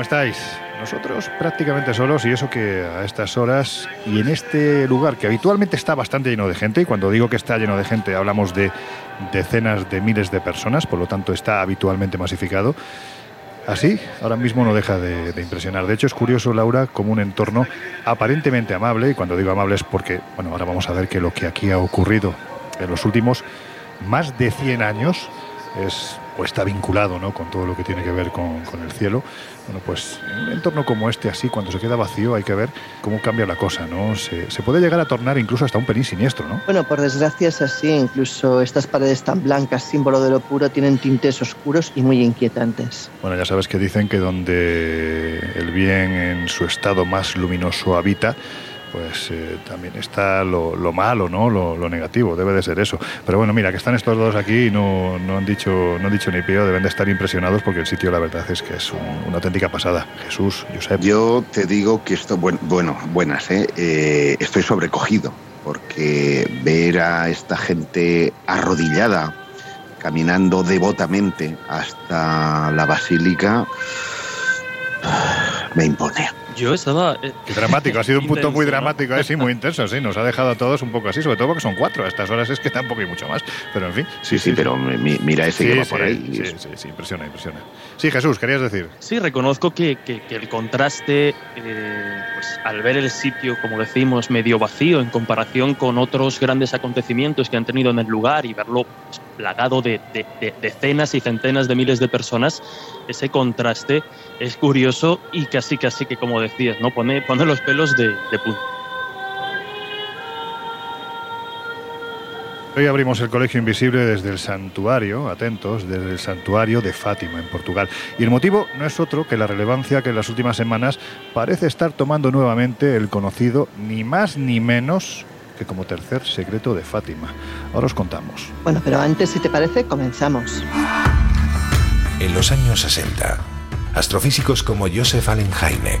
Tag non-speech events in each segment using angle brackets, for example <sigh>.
¿cómo estáis? Nosotros prácticamente solos y eso que a estas horas y en este lugar que habitualmente está bastante lleno de gente, y cuando digo que está lleno de gente hablamos de decenas de miles de personas, por lo tanto está habitualmente masificado, así ahora mismo no deja de, de impresionar. De hecho es curioso, Laura, como un entorno aparentemente amable, y cuando digo amable es porque, bueno, ahora vamos a ver que lo que aquí ha ocurrido en los últimos más de 100 años es o está vinculado ¿no? con todo lo que tiene que ver con, con, el cielo. Bueno, pues en un entorno como este, así, cuando se queda vacío, hay que ver cómo cambia la cosa, ¿no? Se, se, puede llegar a tornar incluso hasta un pelín siniestro, ¿no? Bueno, por desgracia es así. Incluso estas paredes tan blancas, símbolo de lo puro, tienen tintes oscuros y muy inquietantes. Bueno, ya sabes que dicen que donde el bien en su estado más luminoso habita, pues eh, también está lo, lo malo, ¿no? Lo, negativo, debe de ser eso. Pero bueno, mira, que están estos dos aquí y no, no, han, dicho, no han dicho ni pío, deben de estar impresionados porque el sitio, la verdad, es que es un, una auténtica pasada. Jesús, Josep. Yo te digo que esto, bueno, bueno buenas, ¿eh? ¿eh? Estoy sobrecogido porque ver a esta gente arrodillada, caminando devotamente hasta la basílica, me impone. Yo estaba. Eh, Qué dramático, ha sido un punto muy dramático, ¿no? eh, sí, muy intenso, sí. Nos ha dejado a todos un poco así, sobre todo porque son cuatro. A estas horas es que tampoco hay mucho más. Pero en fin. Sí, sí, sí pero mi, mira ese sí, que va por ahí. Sí, sí, sí, impresiona, impresiona. Sí, Jesús, querías decir. Sí, reconozco que, que, que el contraste, eh, pues al ver el sitio, como decimos, medio vacío en comparación con otros grandes acontecimientos que han tenido en el lugar y verlo pues, plagado de, de, de decenas y centenas de miles de personas, ese contraste es curioso y casi casi que como decías, ¿no? Pone, pone los pelos de, de punta. Hoy abrimos el Colegio Invisible desde el santuario, atentos, desde el santuario de Fátima, en Portugal. Y el motivo no es otro que la relevancia que en las últimas semanas parece estar tomando nuevamente el conocido, ni más ni menos que como tercer secreto de Fátima. Ahora os contamos. Bueno, pero antes, si te parece, comenzamos. En los años 60, astrofísicos como Joseph Allen Hynek,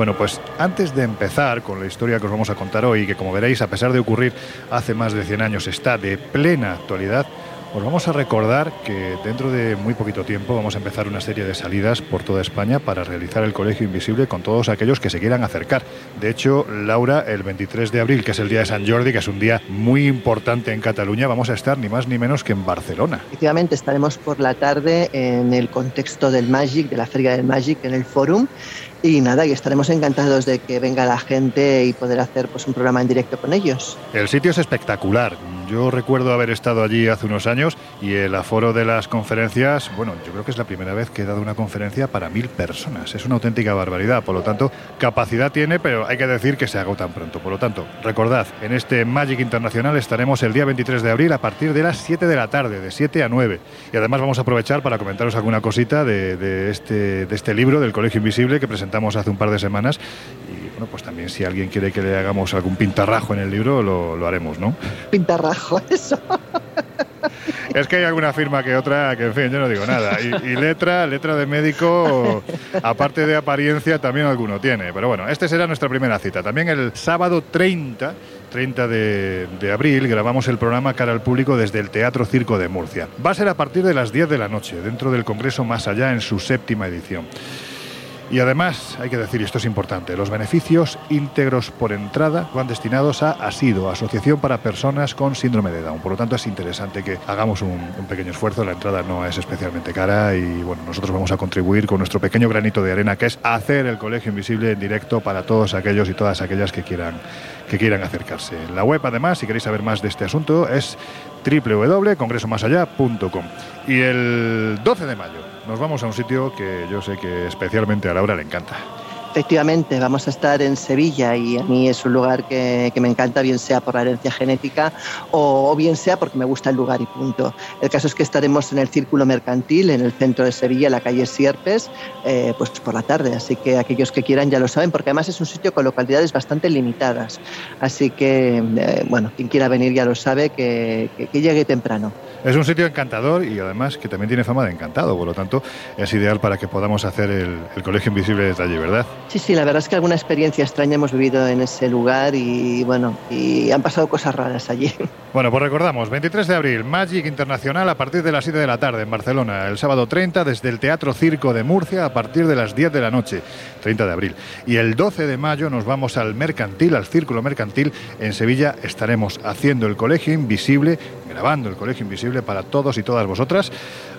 Bueno, pues antes de empezar con la historia que os vamos a contar hoy, que como veréis, a pesar de ocurrir hace más de 100 años, está de plena actualidad, os vamos a recordar que dentro de muy poquito tiempo vamos a empezar una serie de salidas por toda España para realizar el Colegio Invisible con todos aquellos que se quieran acercar. De hecho, Laura, el 23 de abril, que es el día de San Jordi, que es un día muy importante en Cataluña, vamos a estar ni más ni menos que en Barcelona. Efectivamente, estaremos por la tarde en el contexto del Magic, de la Feria del Magic, en el Fórum. Y nada, y estaremos encantados de que venga la gente y poder hacer pues, un programa en directo con ellos. El sitio es espectacular. Yo recuerdo haber estado allí hace unos años y el aforo de las conferencias, bueno, yo creo que es la primera vez que he dado una conferencia para mil personas. Es una auténtica barbaridad. Por lo tanto, capacidad tiene, pero hay que decir que se agotan pronto. Por lo tanto, recordad, en este Magic Internacional estaremos el día 23 de abril a partir de las 7 de la tarde, de 7 a 9. Y además vamos a aprovechar para comentaros alguna cosita de, de este, de este libro del Colegio Invisible que presentamos hace un par de semanas. Y bueno, pues también si alguien quiere que le hagamos algún pintarrajo en el libro, lo, lo haremos, ¿no? Pintarrajo, <laughs> eso. Es que hay alguna firma que otra que, en fin, yo no digo nada. Y, y, letra, letra de médico, aparte de apariencia, también alguno tiene. Pero bueno, esta será nuestra primera cita. También el sábado 30 30 de, de, abril, grabamos el programa cara al público desde el Teatro Circo de Murcia. Va a ser a partir de las 10 de la noche, dentro del Congreso Más Allá, en su séptima edición. Y además, hay que decir, y esto es importante, los beneficios íntegros por entrada van destinados a ASIDO, Asociación para Personas con Síndrome de Down. Por lo tanto, es interesante que hagamos un, un, pequeño esfuerzo. La entrada no es especialmente cara y bueno, nosotros vamos a contribuir con nuestro pequeño granito de arena, que es hacer el Colegio Invisible en directo para todos aquellos y todas aquellas que quieran, que quieran acercarse. La web, además, si queréis saber más de este asunto, es www.congresomasallá.com. Y el 12 de mayo nos vamos a un sitio que yo sé que especialmente a Laura le encanta. Efectivamente, vamos a estar en Sevilla y a mí es un lugar que, que me encanta, bien sea por la herencia genética o, bien sea porque me gusta el lugar y punto. El caso es que estaremos en el Círculo Mercantil, en el centro de Sevilla, la calle Sierpes, eh, pues por la tarde. Así que aquellos que quieran ya lo saben, porque además es un sitio con localidades bastante limitadas. Así que, eh, bueno, quien quiera venir ya lo sabe, que, que, llegue temprano. Es un sitio encantador y además que también tiene fama de encantado, por lo tanto es ideal para que podamos hacer el, Colegio Invisible desde allí, ¿verdad? Sí, sí, la verdad es que alguna experiencia extraña hemos vivido en ese lugar y bueno, y han pasado cosas raras allí. <laughs> Bueno, pues recordamos, 23 de abril, Magic Internacional a partir de las 7 de la tarde en Barcelona, el sábado 30 desde el Teatro Circo de Murcia a partir de las 10 de la noche, 30 de abril. Y el 12 de mayo nos vamos al Mercantil, al Círculo Mercantil en Sevilla, estaremos haciendo el Colegio Invisible, grabando el Colegio Invisible para todos y todas vosotras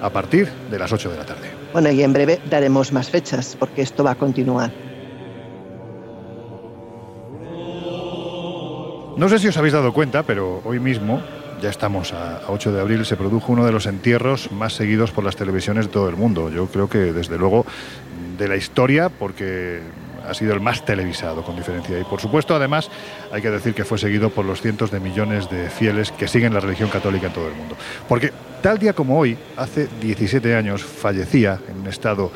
a partir de las 8 de la tarde. Bueno, y en breve daremos más fechas porque esto va a continuar. No sé si os habéis dado cuenta, pero hoy mismo, ya estamos a 8 de abril, se produjo uno de los entierros más seguidos por las televisiones de todo el mundo. Yo creo que desde luego de la historia, porque ha sido el más televisado, con diferencia. Y por supuesto, además, hay que decir que fue seguido por los cientos de millones de fieles que siguen la religión católica en todo el mundo. Porque tal día como hoy, hace 17 años, fallecía en un estado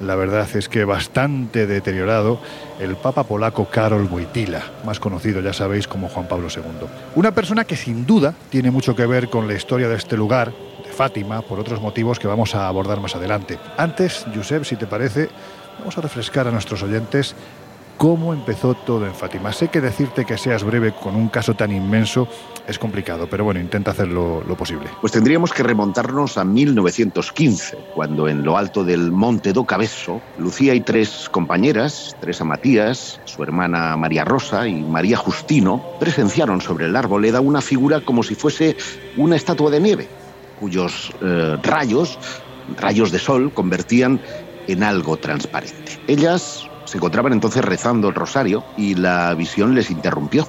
la verdad es que bastante deteriorado, el Papa polaco Karol Wojtyla, más conocido, ya sabéis, como Juan Pablo II. Una persona que sin duda tiene mucho que ver con la historia de este lugar, de Fátima, por otros motivos que vamos a abordar más adelante. Antes, Josep, si te parece, vamos a refrescar a nuestros oyentes cómo empezó todo en Fátima. Sé que decirte que seas breve con un caso tan inmenso es complicado, pero bueno, intenta hacerlo lo posible. Pues tendríamos que remontarnos a 1915, cuando en lo alto del Monte do Cabezo, Lucía y tres compañeras, Teresa Matías, su hermana María Rosa y María Justino, presenciaron sobre la arboleda una figura como si fuese una estatua de nieve, cuyos eh, rayos, rayos de sol, convertían en algo transparente. Ellas se encontraban entonces rezando el rosario y la visión les interrumpió.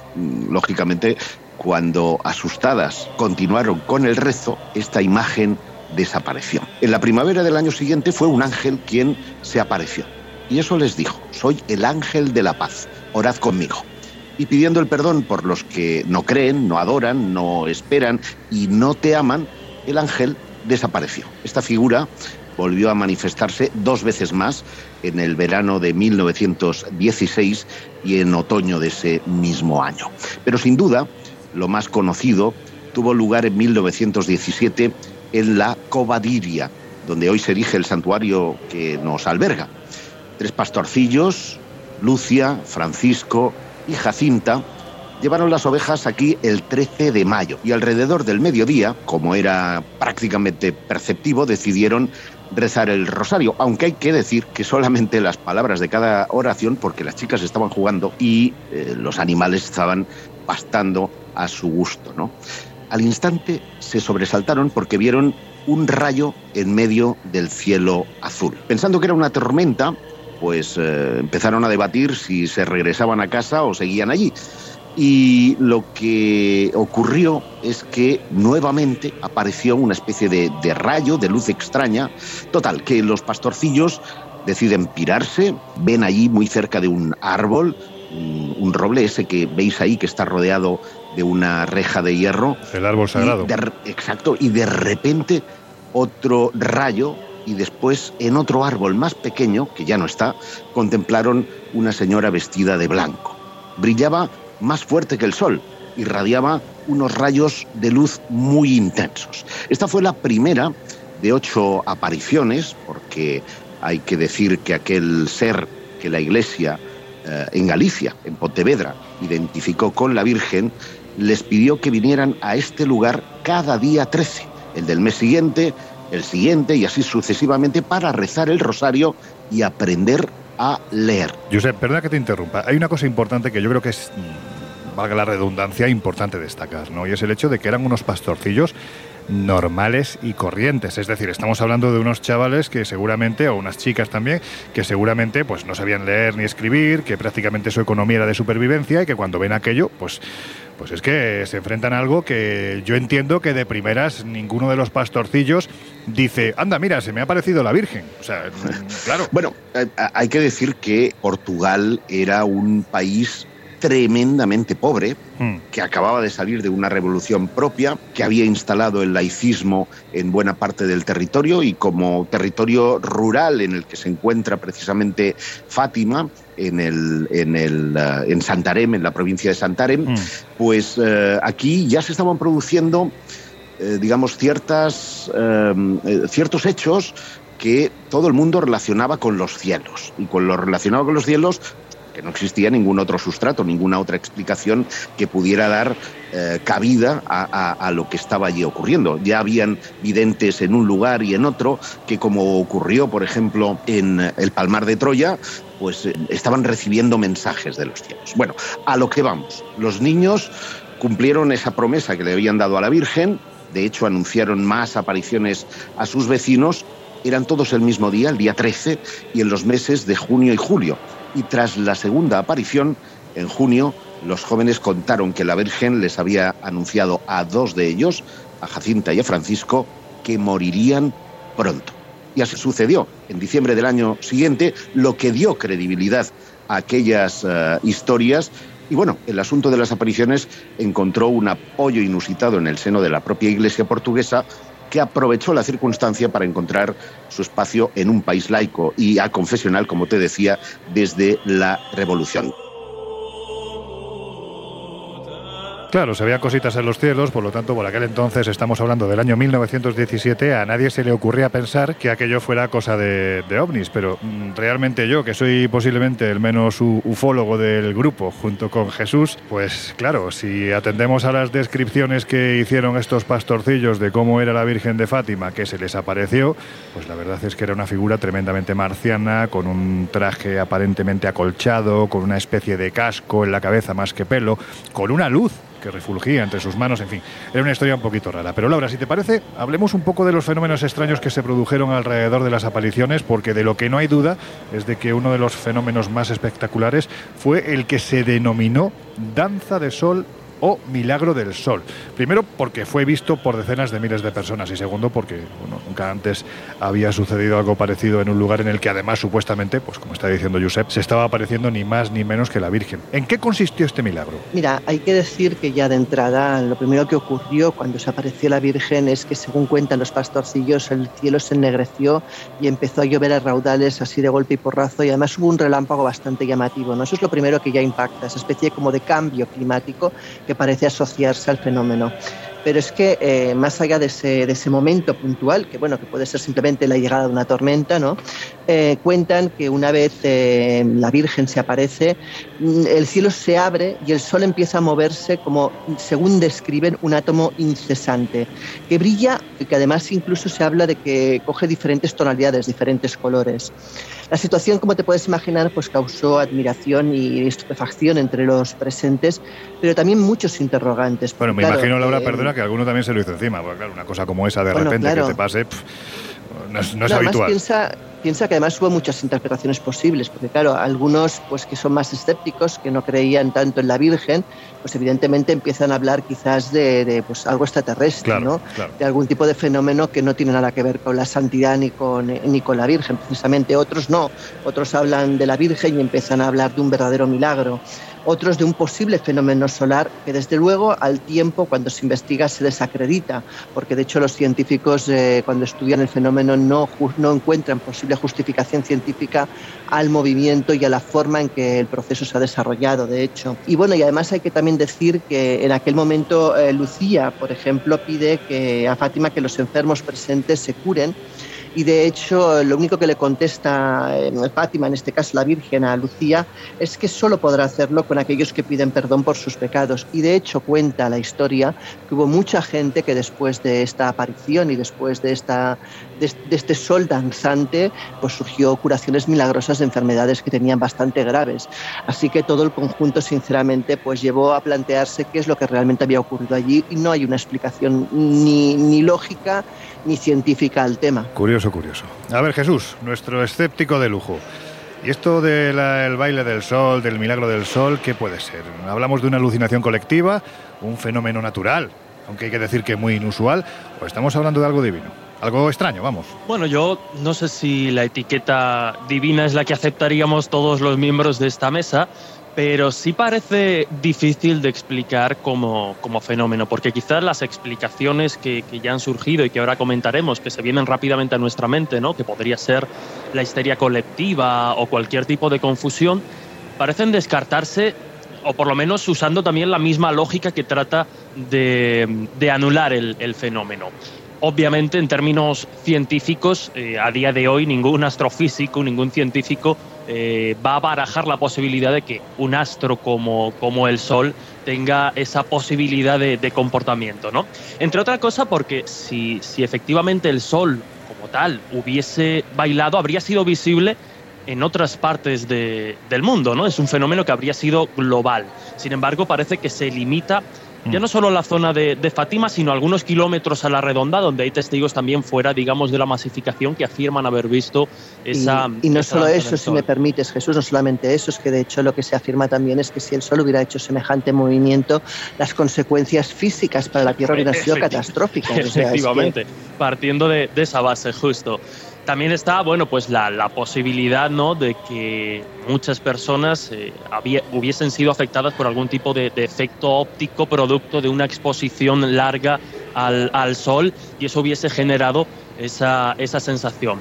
Lógicamente, cuando asustadas continuaron con el rezo, esta imagen desapareció. En la primavera del año siguiente fue un ángel quien se apareció. Y eso les dijo, soy el ángel de la paz, orad conmigo. Y pidiendo el perdón por los que no creen, no adoran, no esperan y no te aman, el ángel desapareció. Esta figura volvió a manifestarse dos veces más en el verano de 1916 y en otoño de ese mismo año. Pero sin duda, lo más conocido tuvo lugar en 1917 en la Covadiria, donde hoy se erige el santuario que nos alberga. Tres pastorcillos, Lucia, Francisco y Jacinta, llevaron las ovejas aquí el 13 de mayo y alrededor del mediodía, como era prácticamente perceptivo, decidieron rezar el rosario, aunque hay que decir que solamente las palabras de cada oración, porque las chicas estaban jugando y eh, los animales estaban pastando a su gusto, ¿no? Al instante se sobresaltaron porque vieron un rayo en medio del cielo azul. Pensando que era una tormenta, pues eh, empezaron a debatir si se regresaban a casa o seguían allí. Y lo que ocurrió es que nuevamente apareció una especie de, de, rayo, de luz extraña. Total, que los pastorcillos deciden pirarse, ven allí muy cerca de un árbol, un, roble ese que veis ahí que está rodeado de una reja de hierro. El árbol sagrado. Y de, exacto, y de repente otro rayo y después en otro árbol más pequeño, que ya no está, contemplaron una señora vestida de blanco. Brillaba más fuerte que el sol, irradiaba unos rayos de luz muy intensos. Esta fue la primera de ocho apariciones, porque hay que decir que aquel ser que la Iglesia eh, en Galicia, en Pontevedra, identificó con la Virgen, les pidió que vinieran a este lugar cada día 13, el del mes siguiente, el siguiente y así sucesivamente para rezar el rosario y aprender a leer. Josep, perdona que te interrumpa. Hay una cosa importante que yo creo que es, mm, valga la redundancia, importante destacar, ¿no? Y es el hecho de que eran unos pastorcillos normales y corrientes. Es decir, estamos hablando de unos chavales que seguramente, o unas chicas también, que seguramente pues no sabían leer ni escribir, que prácticamente su economía era de supervivencia y que cuando ven aquello, pues pues es que se enfrentan a algo que yo entiendo que de primeras ninguno de los pastorcillos dice, anda, mira, se me ha parecido la Virgen. O sea, <laughs> claro. Bueno, eh, hay que decir que Portugal era un país tremendamente pobre, hmm. que acababa de salir de una revolución propia, que había instalado el laicismo en buena parte del territorio y como territorio rural en el que se encuentra precisamente Fátima, en, el, en, el, eh, en Santarém, en la provincia de Santarém, hmm. pues eh, aquí ya se estaban produciendo, eh, digamos, ciertas, ciertos hechos que todo el mundo relacionaba con los cielos. Y con lo relacionado con los cielos, que no existía ningún otro sustrato, ninguna otra explicación que pudiera dar eh, cabida a, lo que estaba allí ocurriendo. Ya habían videntes en un lugar y en otro que, como ocurrió, por ejemplo, en el Palmar de Troya, pues eh, estaban recibiendo mensajes de los cielos. Bueno, a lo que vamos. Los niños cumplieron esa promesa que le habían dado a la Virgen, de hecho anunciaron más apariciones a sus vecinos, eran todos el mismo día, el día 13, y en los meses de junio y julio y tras la segunda aparición, en junio, los jóvenes contaron que la Virgen les había anunciado a dos de ellos, a Jacinta y a Francisco, que morirían pronto. Y así sucedió. En diciembre del año siguiente, lo que dio credibilidad a aquellas eh, historias. Y bueno, el asunto de las apariciones encontró un apoyo inusitado en el seno de la propia Iglesia portuguesa, que aprovechó la circunstancia para encontrar su espacio en un país laico y aconfesional, como te decía, desde la Revolución. Claro, se veían cositas en los cielos, por lo tanto, por aquel entonces, estamos hablando del año 1917, a nadie se le ocurría pensar que aquello fuera cosa de, ovnis, pero mm, realmente yo, que soy posiblemente el menos ufólogo del grupo, junto con Jesús, pues claro, si atendemos a las descripciones que hicieron estos pastorcillos de cómo era la Virgen de Fátima, que se les apareció, pues la verdad es que era una figura tremendamente marciana, con un traje aparentemente acolchado, con una especie de casco en la cabeza más que pelo, con una luz que refulgía entre sus manos, en fin, era una historia un poquito rara. Pero Laura, si te parece, hablemos un poco de los fenómenos extraños que se produjeron alrededor de las apariciones, porque de lo que no hay duda es de que uno de los fenómenos más espectaculares fue el que se denominó danza de sol o Milagro del Sol. Primero porque fue visto por decenas de miles de personas y segundo porque nunca antes había sucedido algo parecido en un lugar en el que además supuestamente, pues como está diciendo Josep, se estaba apareciendo ni más ni menos que la Virgen. ¿En qué consistió este milagro? Mira, hay que decir que ya de entrada lo primero que ocurrió cuando se apareció la Virgen es que según cuentan los pastorcillos el cielo se ennegreció y empezó a llover a raudales así de golpe y porrazo y además hubo un relámpago bastante llamativo. ¿no? Eso es lo primero que ya impacta, esa especie como de cambio climático que parece asociarse al fenómeno. Pero es que eh, más allá de ese, de ese, momento puntual, que bueno, que puede ser simplemente la llegada de una tormenta, ¿no? Eh, cuentan que una vez eh, la Virgen se aparece, mm, el cielo se abre y el sol empieza a moverse como, según describen, un átomo incesante, que brilla y que además incluso se habla de que coge diferentes tonalidades, diferentes colores. La situación, como te puedes imaginar, pues causó admiración y estupefacción entre los presentes, pero también muchos interrogantes. Bueno, me imagino, Laura, eh, perdona, que alguno también se lo hizo encima, porque claro, una cosa como esa de repente que te pase, no es, no es habitual. Piensa, piensa que además hubo muchas interpretaciones posibles, porque claro, algunos pues que son más escépticos, que no creían tanto en la Virgen, pues evidentemente empiezan a hablar quizás de, pues algo extraterrestre, ¿no? De algún tipo de fenómeno que no tiene nada que ver con la santidad ni con, ni con la Virgen, precisamente. Otros no, otros hablan de la Virgen y empiezan a hablar de un verdadero milagro otros de un posible fenómeno solar que desde luego al tiempo cuando se investiga se desacredita, porque de hecho los científicos eh, cuando estudian el fenómeno no, no encuentran posible justificación científica al movimiento y a la forma en que el proceso se ha desarrollado, de hecho. Y bueno, y además hay que también decir que en aquel momento eh, Lucía, por ejemplo, pide que a Fátima que los enfermos presentes se curen Y de hecho, lo único que le contesta eh, Fátima, en este caso la Virgen, a Lucía, es que solo podrá hacerlo con aquellos que piden perdón por sus pecados. Y de hecho cuenta la historia que hubo mucha gente que después de esta aparición y después de, esta, de, este sol danzante, pues surgió curaciones milagrosas de enfermedades que tenían bastante graves. Así que todo el conjunto, sinceramente, pues llevó a plantearse qué es lo que realmente había ocurrido allí y no hay una explicación ni, ni lógica ni científica al tema. Curioso, curioso. A ver, Jesús, nuestro escéptico de lujo. ¿Y esto del baile del sol, del milagro del sol, qué puede ser? ¿Hablamos de una alucinación colectiva, un fenómeno natural, aunque hay que decir que muy inusual, o estamos hablando de algo divino? Algo extraño, vamos. Bueno, yo no sé si la etiqueta divina es la que aceptaríamos todos los miembros de esta mesa, pero sí parece difícil de explicar como, fenómeno, porque quizás las explicaciones que, ya han surgido y que ahora comentaremos, que se vienen rápidamente a nuestra mente, ¿no? que podría ser la histeria colectiva o cualquier tipo de confusión, parecen descartarse, o por lo menos usando también la misma lógica que trata de, anular el, fenómeno. Obviamente, en términos científicos, eh, a día de hoy ningún astrofísico, ningún científico eh, va a barajar la posibilidad de que un astro como, como el Sol tenga esa posibilidad de, comportamiento, ¿no? Entre otra cosa porque si, si efectivamente el Sol como tal hubiese bailado, habría sido visible en otras partes del mundo, ¿no? Es un fenómeno que habría sido global. Sin embargo, parece que se limita ya no solo la zona de, de, Fátima, sino algunos kilómetros a la redonda, donde hay testigos también fuera, digamos, de la masificación que afirman haber visto esa. Y, no solo eso, si me permites, Jesús, no solamente eso, es que de hecho lo que se afirma también es que si el Sol hubiera hecho semejante movimiento, las consecuencias físicas para la Tierra hubieran sido catastróficas. Efectivamente, partiendo de, de esa base, justo. También está, bueno, pues la, posibilidad, ¿no? De que muchas personas eh, hubiesen sido afectadas por algún tipo de, efecto óptico producto de una exposición larga al, sol y eso hubiese generado esa, esa sensación.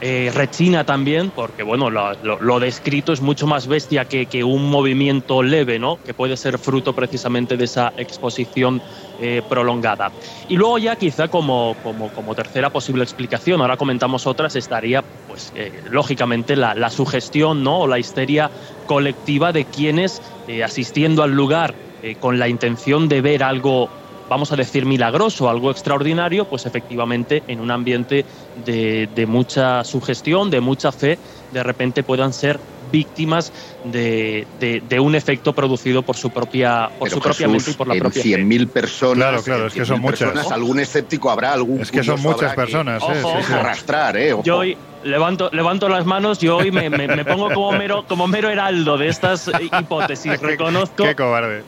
Eh, rechina también, porque bueno, lo, descrito es mucho más bestia que, que, un movimiento leve, ¿no? que puede ser fruto precisamente de esa exposición eh, prolongada. Y luego ya quizá como, como, como, tercera posible explicación, ahora comentamos otras, estaría pues eh, lógicamente la, la, sugestión ¿no? o la histeria colectiva de quienes asistiendo al lugar con la intención de ver algo vamos a decir, milagroso, algo extraordinario, pues efectivamente en un ambiente de, mucha sugestión, de mucha fe, de repente puedan ser víctimas de, un efecto producido por su propia, por su propia mente y por la propia 100.000 personas. Claro, claro, es que son muchas. algún escéptico habrá, algún. Es que son muchas personas, eh, arrastrar, ¿eh? Yo hoy levanto, levanto las manos, yo hoy me, pongo como mero, como mero heraldo de estas hipótesis. <laughs> Reconozco. qué cobarde.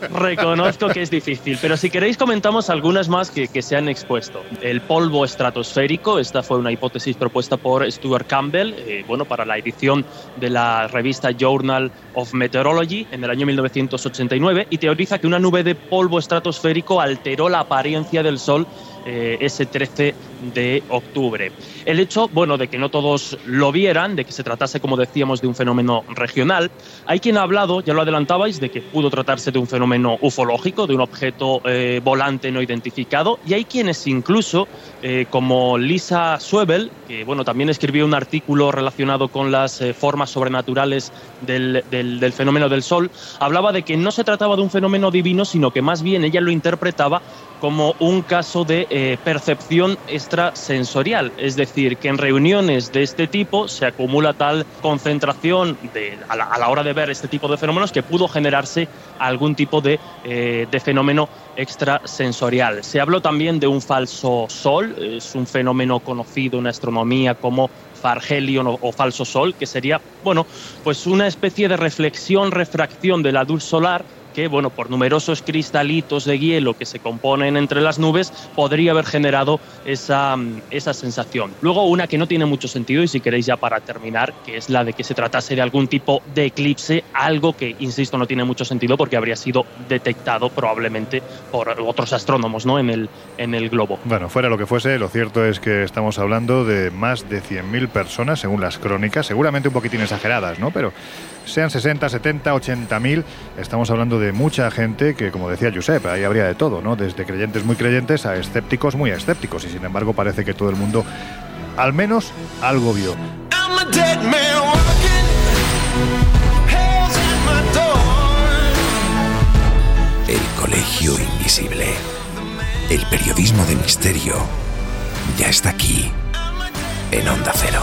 Reconozco que es difícil, pero si queréis comentamos algunas más que, se han expuesto. El polvo estratosférico, esta fue una hipótesis propuesta por Stuart Campbell, eh, bueno, para la edición de la revista Journal of Meteorology en el año 1989 y teoriza que una nube de polvo estratosférico alteró la apariencia del Sol eh, ese 13 de octubre. El hecho, bueno, de que no todos lo vieran, de que se tratase, como decíamos, de un fenómeno regional, hay quien ha hablado, ya lo adelantabais, de que pudo tratarse de un fenómeno ufológico, de un objeto eh, volante no identificado, y hay quienes incluso, eh, como Lisa Suebel, que bueno, también escribió un artículo relacionado con las formas sobrenaturales del, del fenómeno del Sol, hablaba de que no se trataba de un fenómeno divino, sino que más bien ella lo interpretaba como un caso de eh, percepción extrasensorial, es decir, que en reuniones de este tipo se acumula tal concentración de, a, la, hora de ver este tipo de fenómenos que pudo generarse algún tipo de, eh, de fenómeno extrasensorial. Se habló también de un falso sol, es un fenómeno conocido en astronomía como Fargelion o, falso sol, que sería, bueno, pues una especie de reflexión, refracción de la solar que, bueno, por numerosos cristalitos de hielo que se componen entre las nubes, podría haber generado esa, esa sensación. Luego una que no tiene mucho sentido, y si queréis ya para terminar, que es la de que se tratase de algún tipo de eclipse, algo que, insisto, no tiene mucho sentido porque habría sido detectado probablemente por otros astrónomos ¿no? en, el, en el globo. Bueno, fuera lo que fuese, lo cierto es que estamos hablando de más de 100.000 personas, según las crónicas, seguramente un poquitín exageradas, ¿no? Pero sean 60, 70, 80 mil, estamos hablando de mucha gente que, como decía Josep, ahí habría de todo, ¿no? Desde creyentes muy creyentes a escépticos muy escépticos, y sin embargo parece que todo el mundo al menos algo vio. El Colegio Invisible. El periodismo de misterio ya está aquí, en Onda Cero.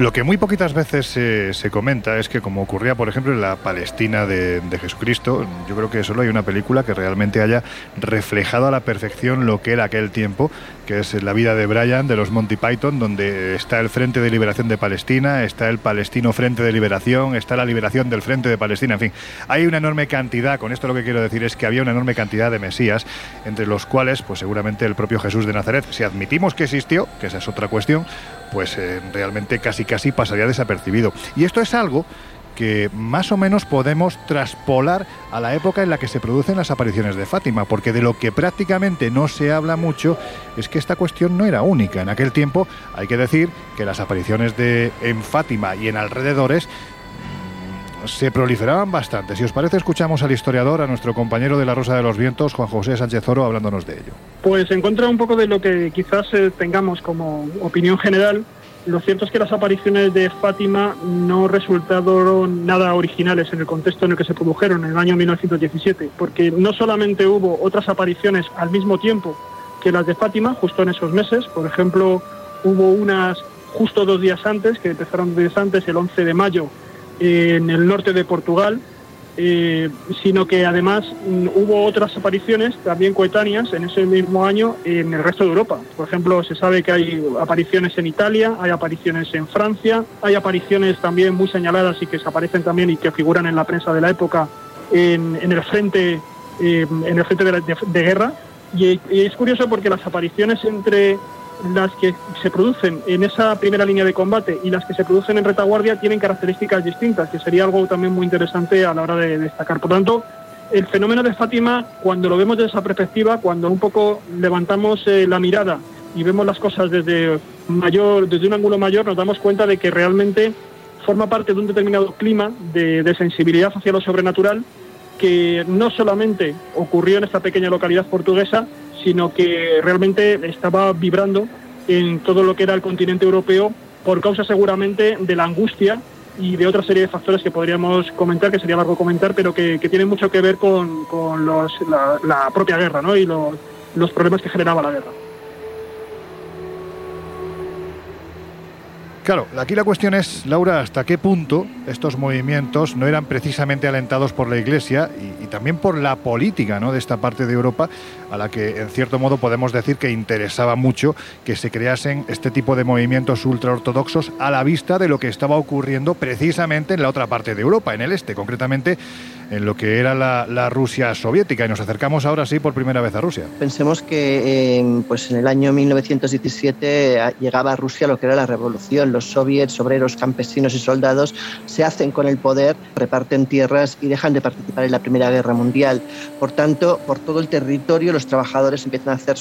Lo que muy poquitas veces se, comenta es que, como ocurría, por ejemplo, en la Palestina de, Jesucristo, yo creo que solo hay una película que realmente haya reflejado a la perfección lo que era aquel tiempo, que es la vida de Brian de los Monty Python, donde está el Frente de Liberación de Palestina, está el Palestino Frente de Liberación, está la liberación del Frente de Palestina, en fin, hay una enorme cantidad, con esto lo que quiero decir es que había una enorme cantidad de Mesías, entre los cuales, pues seguramente el propio Jesús de Nazaret, si admitimos que existió, que esa es otra cuestión, pues eh, realmente casi casi pasaría desapercibido. Y esto es algo que más o menos podemos traspolar a la época en la que se producen las apariciones de Fátima, porque de lo que prácticamente no se habla mucho es que esta cuestión no era única. En aquel tiempo hay que decir que las apariciones de en Fátima y en alrededores se proliferaban bastante. Si os parece, escuchamos al historiador, a nuestro compañero de la Rosa de los Vientos, Juan José Sánchez Oro, hablándonos de ello. Pues en contra un poco de lo que quizás eh, tengamos como opinión general, lo cierto es que las apariciones de Fátima no resultaron nada originales en el contexto en el que se produjeron en el año 1917, porque no solamente hubo otras apariciones al mismo tiempo que las de Fátima, justo en esos meses, por ejemplo, hubo unas justo dos días antes, que empezaron dos días antes, el 11 de mayo, en el norte de Portugal, eh, sino que además mm, hubo otras apariciones también coetáneas en ese mismo año en el resto de Europa. Por ejemplo, se sabe que hay apariciones en Italia, hay apariciones en Francia, hay apariciones también muy señaladas y que se aparecen también y que figuran en la prensa de la época en, el frente, eh, en el frente de, guerra. y es curioso porque las apariciones entre las que se producen en esa primera línea de combate y las que se producen en retaguardia tienen características distintas, que sería algo también muy interesante a la hora de destacar. Por tanto, el fenómeno de Fátima, cuando lo vemos desde esa perspectiva, cuando un poco levantamos eh, la mirada y vemos las cosas desde mayor, desde un ángulo mayor, nos damos cuenta de que realmente forma parte de un determinado clima de, de sensibilidad hacia lo sobrenatural que no solamente ocurrió en esta pequeña localidad portuguesa, sino que realmente estaba vibrando en todo lo que era el continente europeo por causa seguramente de la angustia y de otra serie de factores que podríamos comentar, que sería largo comentar, pero que, tienen mucho que ver con, la, propia guerra ¿no? y los problemas que generaba la guerra. Claro, aquí la cuestión es, Laura, hasta qué punto estos movimientos no eran precisamente alentados por la Iglesia y, también por la política ¿no? de esta parte de Europa, a la que en cierto modo podemos decir que interesaba mucho que se creasen este tipo de movimientos ultraortodoxos a la vista de lo que estaba ocurriendo precisamente en la otra parte de Europa, en el este, concretamente en lo que era la, Rusia soviética. Y nos acercamos ahora sí por primera vez a Rusia. Pensemos que pues en el año 1917 llegaba a Rusia lo que era la revolución. Los soviets, obreros, campesinos y soldados se hacen con el poder, reparten tierras y dejan de participar en la Primera Guerra Mundial. Por tanto, por todo el territorio los trabajadores empiezan a hacer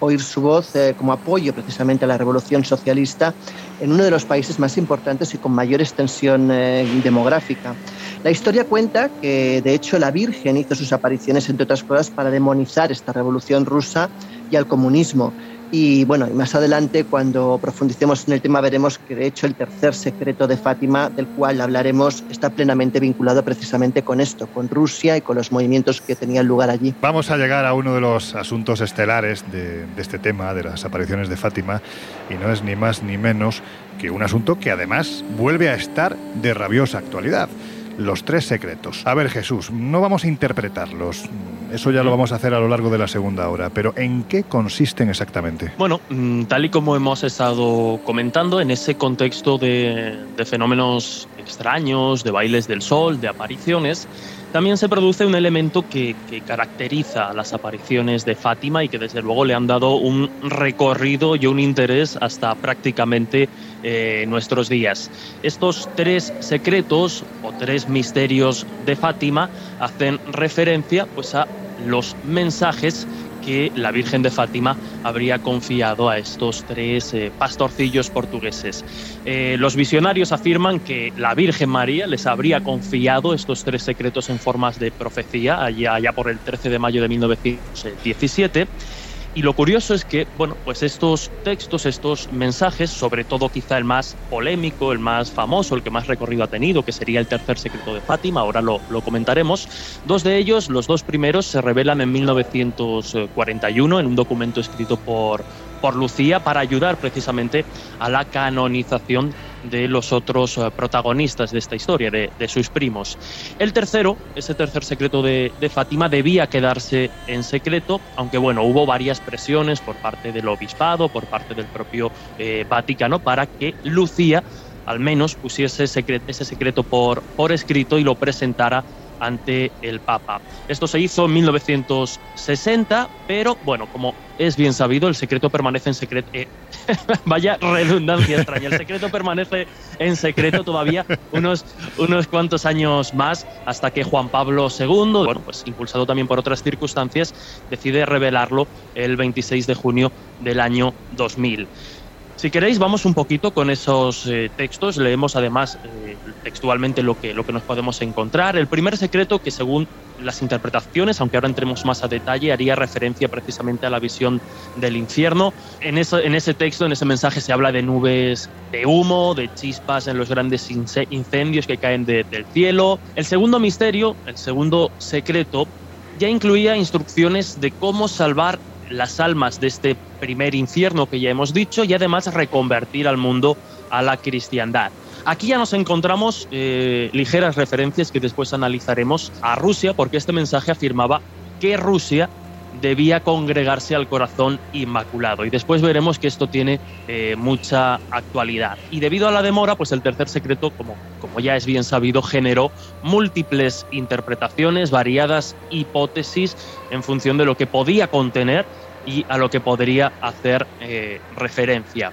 oír su voz eh, como apoyo precisamente a la revolución socialista en uno de los países más importantes y con mayor extensión eh, demográfica. La historia cuenta que, de hecho, la Virgen hizo sus apariciones, entre otras cosas, para demonizar esta revolución rusa y al comunismo. Y bueno, más adelante, cuando profundicemos en el tema, veremos que de hecho el tercer secreto de Fátima, del cual hablaremos, está plenamente vinculado precisamente con esto, con Rusia y con los movimientos que tenían lugar allí. Vamos a llegar a uno de los asuntos estelares de, de este tema, de las apariciones de Fátima, y no es ni más ni menos que un asunto que además vuelve a estar de rabiosa actualidad los tres secretos. A ver Jesús, no vamos a interpretarlos, eso ya lo vamos a hacer a lo largo de la segunda hora, pero ¿en qué consisten exactamente? Bueno, mm, tal y como hemos estado comentando, en ese contexto de, de fenómenos extraños, de bailes del sol, de apariciones, también se produce un elemento que, caracteriza a las apariciones de Fátima y que desde luego le han dado un recorrido y un interés hasta prácticamente eh, nuestros días. Estos tres secretos o tres misterios de Fátima hacen referencia pues, a los mensajes que la Virgen de Fátima habría confiado a estos tres eh, pastorcillos portugueses. Eh, los visionarios afirman que la Virgen María les habría confiado estos tres secretos en formas de profecía allá, allá por el 13 de mayo de 1917 y lo curioso es que, bueno, pues estos textos, estos mensajes, sobre todo quizá el más polémico, el más famoso, el que más recorrido ha tenido, que sería el tercer secreto de Fátima, ahora lo, lo comentaremos, dos de ellos, los dos primeros, se revelan en 1941 en un documento escrito por por Lucía para ayudar precisamente a la canonización de los otros eh, protagonistas de esta historia, de, sus primos. El tercero, ese tercer secreto de, Fátima, debía quedarse en secreto, aunque bueno, hubo varias presiones por parte del obispado, por parte del propio eh, Vaticano, para que Lucía al menos pusiese ese secreto por, por escrito y lo presentara ante el Papa. Esto se hizo en 1960, pero bueno, como es bien sabido, el secreto permanece en secreto. Eh, <laughs> vaya redundancia extraña. El secreto permanece en secreto todavía unos, unos cuantos años más hasta que Juan Pablo II, bueno, pues impulsado también por otras circunstancias, decide revelarlo el 26 de junio del año 2000. Si queréis, vamos un poquito con esos eh, textos. Leemos además eh, textualmente lo que, lo que nos podemos encontrar. El primer secreto que según las interpretaciones, aunque ahora entremos más a detalle, haría referencia precisamente a la visión del infierno. En, eso, en ese texto, en ese mensaje, se habla de nubes de humo, de chispas en los grandes incendios que caen del cielo. El segundo misterio, el segundo secreto, ya incluía instrucciones de cómo salvar las almas de este primer infierno que ya hemos dicho y además reconvertir al mundo a la cristiandad. Aquí ya nos encontramos eh, ligeras referencias que después analizaremos a Rusia porque este mensaje afirmaba que Rusia debía congregarse al corazón inmaculado. Y después veremos que esto tiene eh, mucha actualidad. Y debido a la demora, pues el tercer secreto, como, como ya es bien sabido, generó múltiples interpretaciones, variadas hipótesis en función de lo que podía contener y a lo que podría hacer eh, referencia.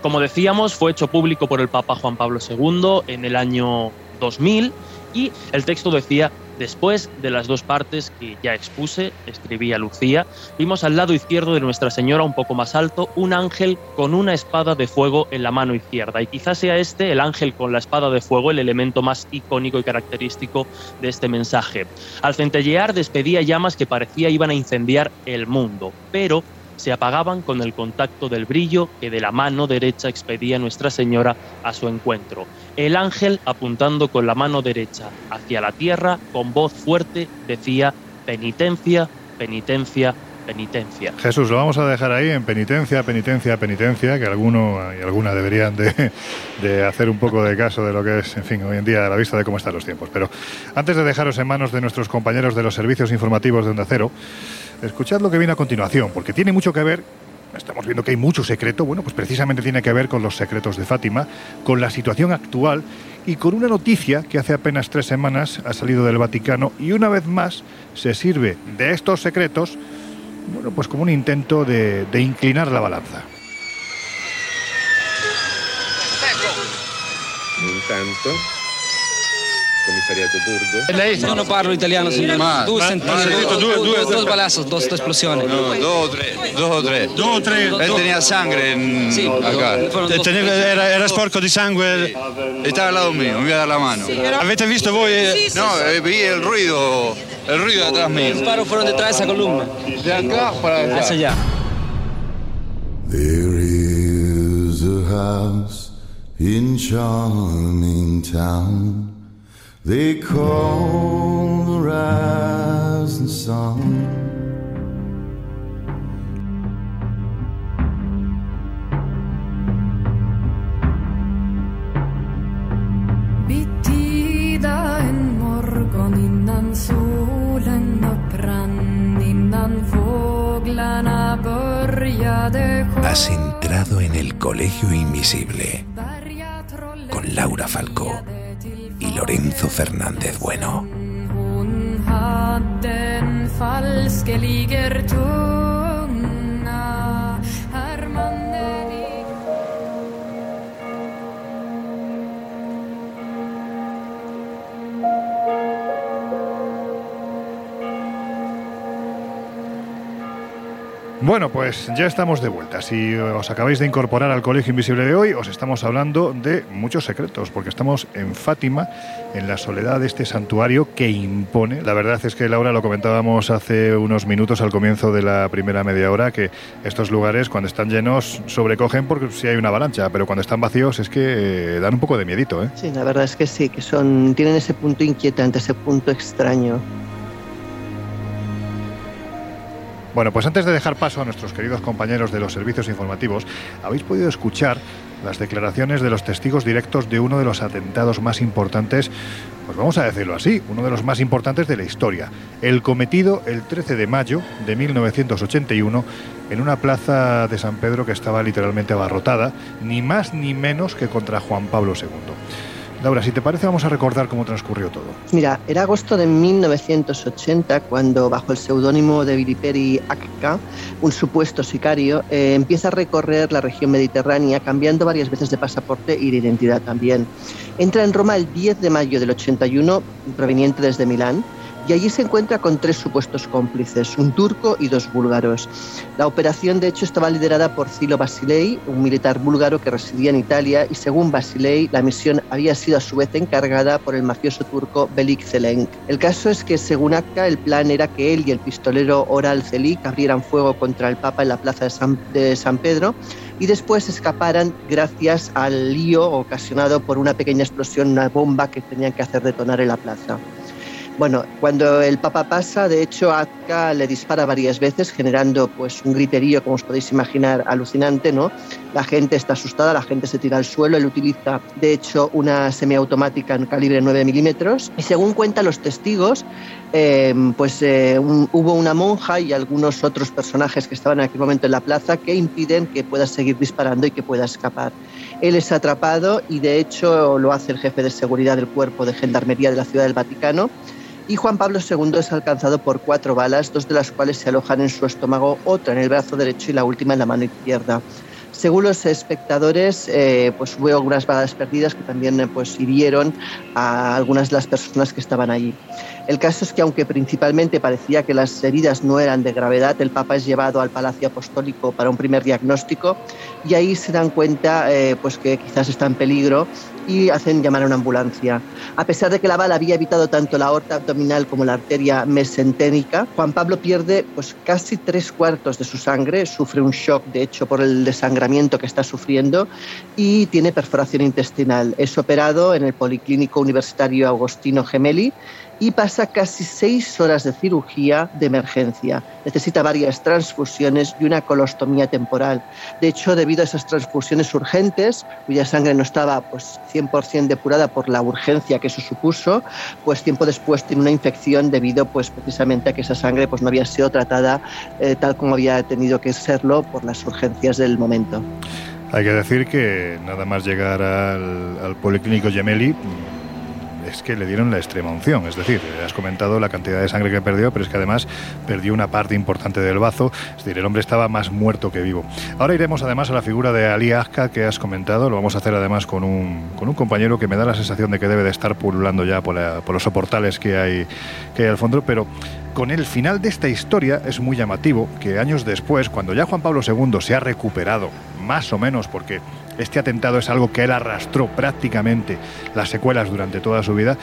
Como decíamos, fue hecho público por el Papa Juan Pablo II en el año 2000 y el texto decía Después de las dos partes que ya expuse, escribía Lucía, vimos al lado izquierdo de Nuestra Señora, un poco más alto, un ángel con una espada de fuego en la mano izquierda. Y quizás sea este, el ángel con la espada de fuego, el elemento más icónico y característico de este mensaje. Al centellear despedía llamas que parecía iban a incendiar el mundo, pero se apagaban con el contacto del brillo que de la mano derecha expedía Nuestra Señora a su encuentro. El ángel, apuntando con la mano derecha hacia la tierra, con voz fuerte decía, penitencia, penitencia, penitencia. Jesús, lo vamos a dejar ahí en penitencia, penitencia, penitencia, que alguno y alguna deberían de, de, hacer un poco de caso de lo que es, en fin, hoy en día a la vista de cómo están los tiempos. Pero antes de dejaros en manos de nuestros compañeros de los servicios informativos de Onda Cero, Escuchad lo que viene a continuación, porque tiene mucho que ver estamos viendo que hay mucho secreto, bueno, pues precisamente tiene que ver con los secretos de Fátima, con la situación actual y con una noticia que hace apenas tres semanas ha salido del Vaticano y una vez más se sirve de estos secretos, bueno, pues como un intento de, inclinar la balanza. Intanto commissariato Burdo. Lei? Io non parlo italiano, signore. Ma, due ma, sentite. Due, due, due, due sbalazzo, due, due esplosioni. No, due o tre. Due o tre. Due o tre. E teneva sangue sì, era, era, sporco di sangue. E stava al lato mio, mi dà la mano. Avete visto voi? No. Eh, il ruido, il ruido atrás mio. Sparo fuori detrás esa columna. De acá para acá. Hacia allá. There is a house in charming town they call the en morgon inan suolen no brand inan foglana gla de has entrado en el colegio invisible con laura falcon y Lorenzo Fernández Bueno. Bueno, pues ya estamos de vuelta. Si os acabáis de incorporar al Colegio Invisible de hoy, os estamos hablando de muchos secretos, porque estamos en Fátima, en la soledad de este santuario que impone. La verdad es que, Laura, lo comentábamos hace unos minutos al comienzo de la primera media hora, que estos lugares, cuando están llenos, sobrecogen porque si hay una avalancha, pero cuando están vacíos es que eh, dan un poco de miedito. ¿eh? Sí, la verdad es que sí, que son tienen ese punto inquietante, ese punto extraño. Bueno, pues antes de dejar paso a nuestros queridos compañeros de los servicios informativos, habéis podido escuchar las declaraciones de los testigos directos de uno de los atentados más importantes, pues vamos a decirlo así, uno de los más importantes de la historia, el cometido el 13 de mayo de 1981 en una plaza de San Pedro que estaba literalmente abarrotada, ni más ni menos que contra Juan Pablo II. Laura, si te parece, vamos a recordar cómo transcurrió todo. Mira, era agosto de 1980 cuando, bajo el seudónimo de Viliperi Akka, un supuesto sicario, eh, empieza a recorrer la región mediterránea, cambiando varias veces de pasaporte y de identidad también. Entra en Roma el 10 de mayo del 81, proveniente desde Milán, y allí se encuentra con tres supuestos cómplices, un turco y dos búlgaros. La operación, de hecho, estaba liderada por Zilo Basilei, un militar búlgaro que residía en Italia, y según Basilei, la misión había sido a su vez encargada por el mafioso turco Belik Zelenk. El caso es que, según Akka, el plan era que él y el pistolero Oral Zelik abrieran fuego contra el Papa en la plaza de San, de San Pedro y después escaparan gracias al lío ocasionado por una pequeña explosión, una bomba que tenían que hacer detonar en la plaza. Bueno, cuando el Papa pasa, de hecho, Azka le dispara varias veces, generando pues un griterío, como os podéis imaginar, alucinante, ¿no? La gente está asustada, la gente se tira al suelo, él utiliza, de hecho, una semiautomática en calibre 9 milímetros, y según cuentan los testigos, eh, pues eh, hubo una monja y algunos otros personajes que estaban en aquel momento en la plaza que impiden que pueda seguir disparando y que pueda escapar. Él es atrapado y de hecho lo hace el jefe de seguridad del cuerpo de gendarmería de la Ciudad del Vaticano, y Juan Pablo II es alcanzado por cuatro balas, dos de las cuales se alojan en su estómago, otra en el brazo derecho y la última en la mano izquierda. Según los espectadores, eh, pues hubo algunas balas perdidas que también eh, pues, hirieron a algunas de las personas que estaban allí. El caso es que aunque principalmente parecía que las heridas no eran de gravedad, el Papa es llevado al Palacio Apostólico para un primer diagnóstico y ahí se dan cuenta eh, pues que quizás está en peligro y hacen llamar a una ambulancia. A pesar de que la bala había evitado tanto la aorta abdominal como la arteria mesenténica, Juan Pablo pierde pues, casi tres cuartos de su sangre, sufre un shock, de hecho, por el desangramiento que está sufriendo y tiene perforación intestinal. Es operado en el Policlínico Universitario Agostino Gemelli y pasa casi seis horas de cirugía de emergencia. Necesita varias transfusiones y una colostomía temporal. De hecho, debido a esas transfusiones urgentes, cuya sangre no estaba pues, 100% depurada por la urgencia que eso supuso, pues tiempo después tiene una infección debido pues, precisamente a que esa sangre pues, no había sido tratada eh, tal como había tenido que serlo por las urgencias del momento. Hay que decir que nada más llegar al, al Policlínico Gemelli, es que le dieron la extrema unción. Es decir, has comentado la cantidad de sangre que perdió, pero es que además perdió una parte importante del bazo. Es decir, el hombre estaba más muerto que vivo. Ahora iremos además a la figura de Ali Azka que has comentado. Lo vamos a hacer además con un, con un compañero que me da la sensación de que debe de estar pululando ya por, por los soportales que hay, que hay al fondo, pero con el final de esta historia es muy llamativo que años después, cuando ya Juan Pablo II se ha recuperado, más o menos porque este atentado es algo que él arrastró prácticamente las secuelas durante toda su vida.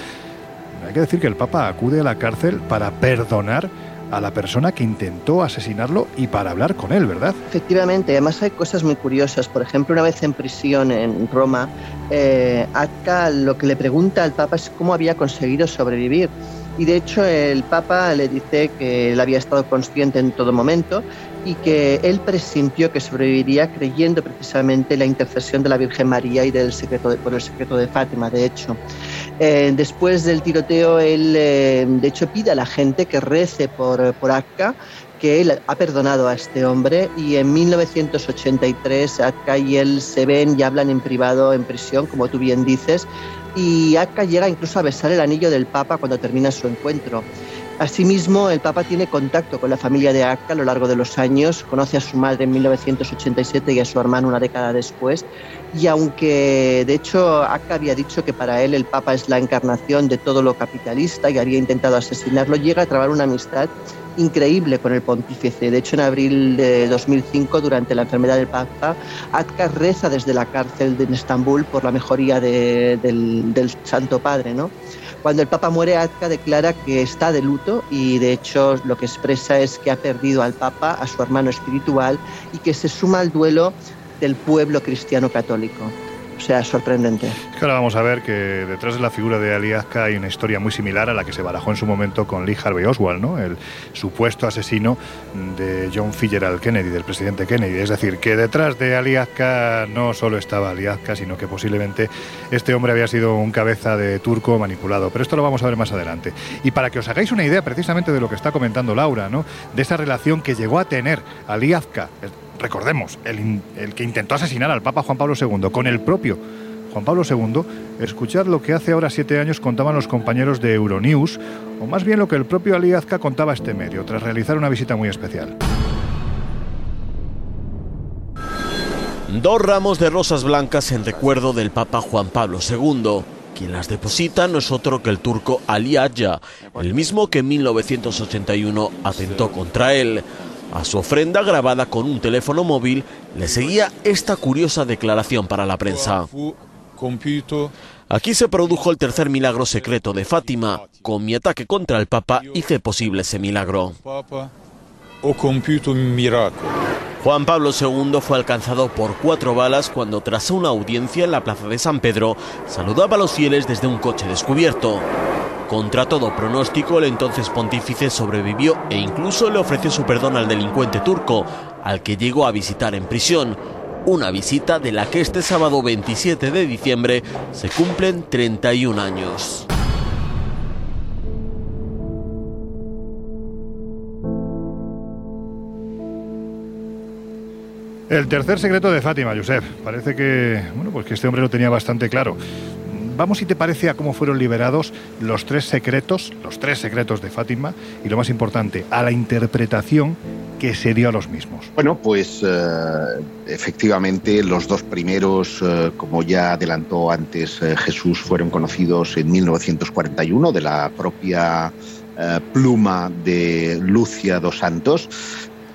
Hay que decir que el Papa acude a la cárcel para perdonar a la persona que intentó asesinarlo y para hablar con él, ¿verdad? Efectivamente, además hay cosas muy curiosas. Por ejemplo, una vez en prisión en Roma, eh, lo que le pregunta al Papa es cómo había conseguido sobrevivir. Y de hecho el Papa le dice que él había estado consciente en todo momento y que él presintió que sobreviviría creyendo precisamente en la intercesión de la Virgen María y del secreto por el secreto de Fátima, de hecho. Eh, después del tiroteo, él eh, de hecho pide a la gente que rece por, por que él ha perdonado a este hombre y en 1983 Akka y él se ven y hablan en privado en prisión, como tú bien dices, y Akka llega incluso a besar el anillo del Papa cuando termina su encuentro. Asimismo, el Papa tiene contacto con la familia de Akka a lo largo de los años, conoce a su madre en 1987 y a su hermano una década después, y aunque de hecho Akka había dicho que para él el Papa es la encarnación de todo lo capitalista y había intentado asesinarlo, llega a trabar una amistad increíble con el pontífice. De hecho, en abril de 2005, durante la enfermedad del Papa, Akka reza desde la cárcel de Estambul por la mejoría del Santo Padre, ¿no? Cuando el Papa muere, Atka declara que está de luto y de hecho lo que expresa es que ha perdido al Papa, a su hermano espiritual y que se suma al duelo del pueblo cristiano católico sea sorprendente. Es que ahora vamos a ver que detrás de la figura de Ali Azka hay una historia muy similar a la que se barajó en su momento con Lee Harvey Oswald, ¿no? el supuesto asesino de John Fitzgerald Kennedy, del presidente Kennedy. Es decir, que detrás de Ali Azka no solo estaba Ali Azka, sino que posiblemente este hombre había sido un cabeza de turco manipulado. Pero esto lo vamos a ver más adelante. Y para que os hagáis una idea precisamente de lo que está comentando Laura, ¿no? de esa relación que llegó a tener Ali Azka, recordemos, el, que intentó asesinar al Papa Juan Pablo II con el propio Juan Pablo II, escuchad lo que hace ahora siete años contaban los compañeros de Euronews, o más bien lo que el propio Ali Azka contaba a este medio, tras realizar una visita muy especial. Dos ramos de rosas blancas en recuerdo del Papa Juan Pablo II. Quien las deposita no es otro que el turco Ali el mismo que en 1981 atentó contra él. A su ofrenda grabada con un teléfono móvil le seguía esta curiosa declaración para la prensa. Aquí se produjo el tercer milagro secreto de Fátima. Con mi ataque contra el Papa hice posible ese milagro. Juan Pablo II fue alcanzado por cuatro balas cuando tras una audiencia en la plaza de San Pedro saludaba a los fieles desde un coche descubierto. Contra todo pronóstico, el entonces pontífice sobrevivió e incluso le ofreció su perdón al delincuente turco, al que llegó a visitar en prisión. Una visita de la que este sábado 27 de diciembre se cumplen 31 años. El tercer secreto de Fátima, Josep. Parece que, bueno, pues que este hombre lo tenía bastante claro vamos si te parece a cómo fueron liberados los tres secretos, los tres secretos de Fátima y lo más importante, a la interpretación que se dio a los mismos. Bueno, pues eh, efectivamente los dos primeros, eh, como ya adelantó antes eh, Jesús, fueron conocidos en 1941 de la propia pluma de Lucia dos Santos,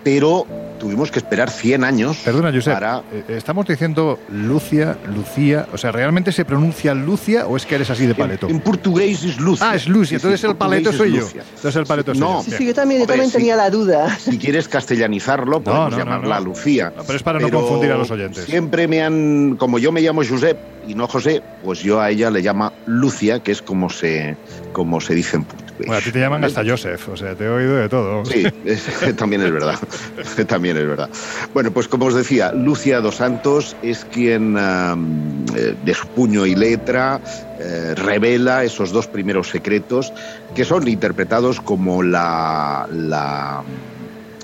pero tuvimos que esperar 100 años. Perdona, Josep, eh, estamos diciendo Lucia, Lucía, o sea, ¿realmente se pronuncia Lucia o es que eres así de paleto? En, portugués es Lucia. Ah, es Lucia, entonces el paleto soy yo. Entonces el paleto soy no. yo. Sí, yo también, tenía la duda. <laughs> Si quieres castellanizarlo, podemos llamarla Lucía. pero es para no confundir a los oyentes. Siempre me han, como yo me llamo Josep y no José, pues yo a ella le llama Lucia, que es como se, como se dice en portugués. Bueno, a ti te llaman hasta Joseph, o sea, te he oído de todo. Sí, <laughs> también es verdad. <laughs> también es verdad. Bueno, pues como os decía, Lucia dos Santos es quien eh, de su puño y letra eh, revela esos dos primeros secretos que son interpretados como la, la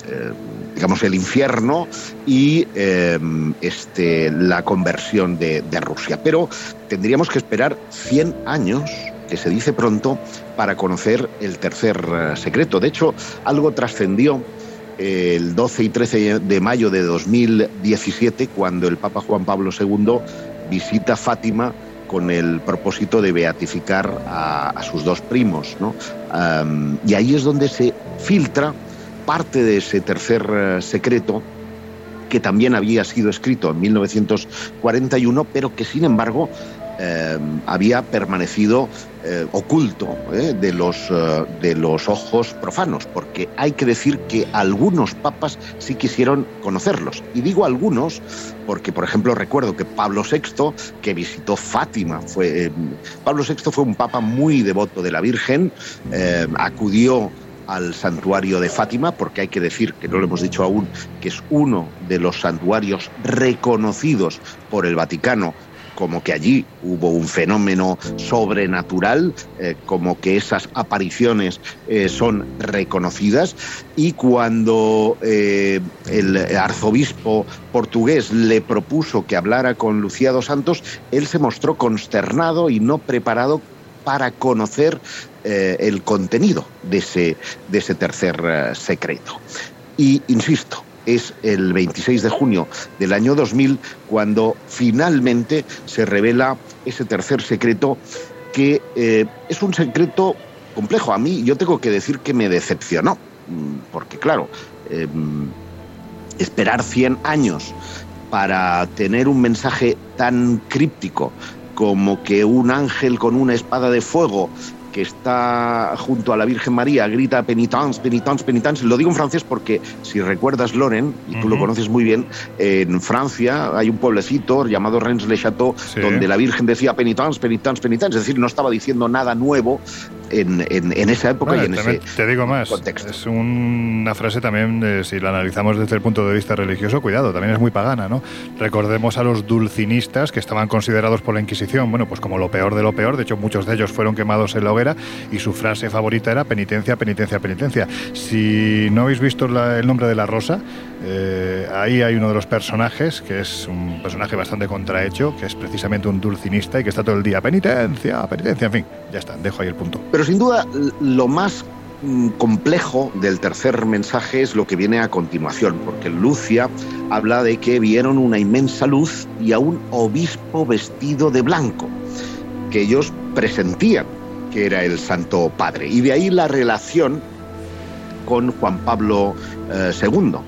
eh, digamos el infierno y este, la conversión de, de Rusia. Pero tendríamos que esperar 100 años que se dice pronto, para conocer el tercer secreto. De hecho, algo trascendió el 12 y 13 de mayo de 2017, cuando el Papa Juan Pablo II visita Fátima con el propósito de beatificar a, sus dos primos. y ahí es donde se filtra parte de ese tercer eh, secreto que también había sido escrito en 1941, pero que sin embargo eh, había permanecido eh, oculto eh, de, los, de los ojos profanos, porque hay que decir que algunos papas sí quisieron conocerlos. Y digo algunos porque, por ejemplo, recuerdo que Pablo VI, que visitó Fátima, fue, Pablo VI fue un papa muy devoto de la Virgen, acudió al santuario de Fátima, porque hay que decir, que no lo hemos dicho aún, que es uno de los santuarios reconocidos por el Vaticano como que allí hubo un fenómeno sobrenatural, eh, como que esas apariciones eh, son reconocidas y cuando eh, el arzobispo portugués le propuso que hablara con Lucía Santos, él se mostró consternado y no preparado para conocer el contenido de ese, de ese tercer secreto. Y insisto, es el 26 de junio del año 2000 cuando finalmente se revela ese tercer secreto que eh, es un secreto complejo. A mí yo tengo que decir que me decepcionó, mm, porque claro, em, esperar 100 años para tener un mensaje tan críptico como que un ángel con una espada de fuego que está junto a la Virgen María, grita penitence, penitence, penitence. Lo digo en francés porque, si recuerdas, Loren, y tú lo conoces muy bien, en Francia hay un pueblecito llamado Rennes-le-Château, donde la Virgen decía penitence, penitence, penitence. Es decir, no estaba diciendo nada nuevo en, en, esa época y en ese Te digo más, es una frase también, si la analizamos desde el punto de vista religioso, cuidado, también es muy pagana, ¿no? Recordemos a los dulcinistas que estaban considerados por la Inquisición, bueno, pues como lo peor de lo peor, de hecho muchos de ellos fueron quemados en la hoguera y su frase favorita era penitencia, penitencia, penitencia. Si no habéis visto el nombre de la rosa, eh, ahí hay uno de los personajes, que es un personaje bastante contrahecho, que es precisamente un dulcinista y que está todo el día penitencia, penitencia, en fin, ya está, dejo ahí el punto. Pero sin duda, lo más mm, complejo del tercer mensaje es lo que viene a continuación, porque Lucia habla de que vieron una inmensa luz y a un obispo vestido de blanco, que ellos presentían que era el Santo Padre. Y de ahí la relación con Juan Pablo Eh,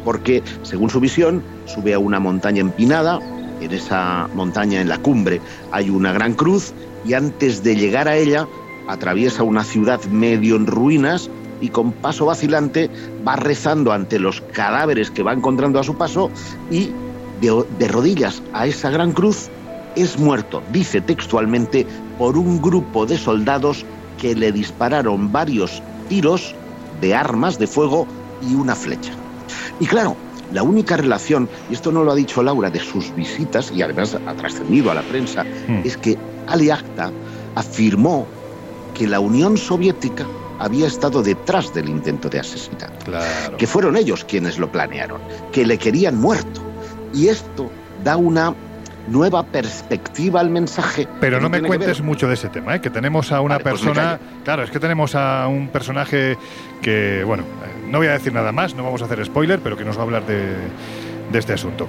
porque según su visión sube a una montaña empinada, en esa montaña, en la cumbre, hay una gran cruz y antes de llegar a ella atraviesa una ciudad medio en ruinas y con paso vacilante va rezando ante los cadáveres que va encontrando a su paso y de, rodillas a esa gran cruz es muerto, dice textualmente, por un grupo de soldados que le dispararon varios tiros de armas de fuego y una flecha. Y claro, la única relación, y esto no lo ha dicho Laura, de sus visitas, y además ha trascendido a la prensa, hmm. es que Ali Akta afirmó que la Unión Soviética había estado detrás del intento de asesinato. Que fueron ellos quienes lo planearon, que le querían muerto. Y esto da una nueva perspectiva al mensaje. Pero no me cuentes mucho de ese tema, ¿eh? que tenemos a una pues persona, claro, es que tenemos a un personaje que, bueno, eh, no voy a decir nada más, no vamos a hacer spoiler, pero que nos va a hablar de, de este asunto.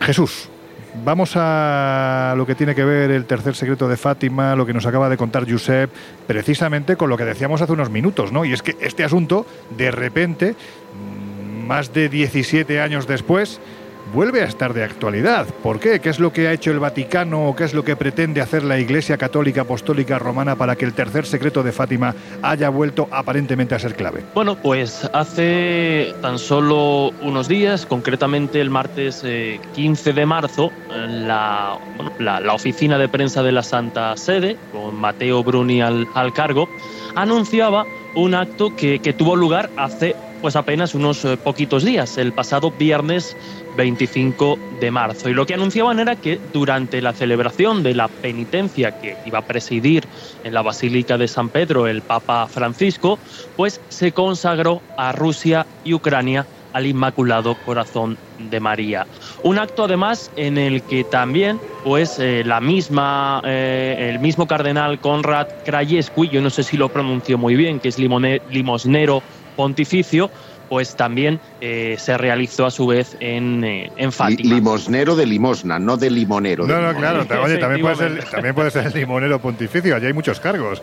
Jesús, Vamos a lo que tiene que ver el tercer secreto de Fátima, lo que nos acaba de contar Josep, precisamente con lo que decíamos hace unos minutos, ¿no? Y es que este asunto, de repente, más de 17 años después, vuelve a estar de actualidad. ¿Por qué? ¿Qué es lo que ha hecho el Vaticano o qué es lo que pretende hacer la Iglesia Católica Apostólica Romana para que el tercer secreto de Fátima haya vuelto aparentemente a ser clave? Bueno, pues hace tan solo unos días, concretamente el martes 15 eh, de marzo, la, la, oficina de prensa de la Santa Sede, con Mateo Bruni al, cargo, anunciaba un acto que, que tuvo lugar hace pues apenas unos eh, poquitos días, el pasado viernes 25 de marzo. Y lo que anunciaban era que durante la celebración de la penitencia que iba a presidir en la Basílica de San Pedro el Papa Francisco, pues se consagró a Rusia y Ucrania al Inmaculado Corazón de María. Un acto además en el que también pues eh, la misma eh, el mismo cardenal Konrad Krajewski, yo no sé si lo pronuncio muy bien, que es limosnero pontificio, pues también eh, se realizó a su vez en, eh, en Fátima. Limosnero de limosna, no de limonero. No, no, claro. Oye, también puede, ser, también puede ser el limonero pontificio, allí hay muchos cargos.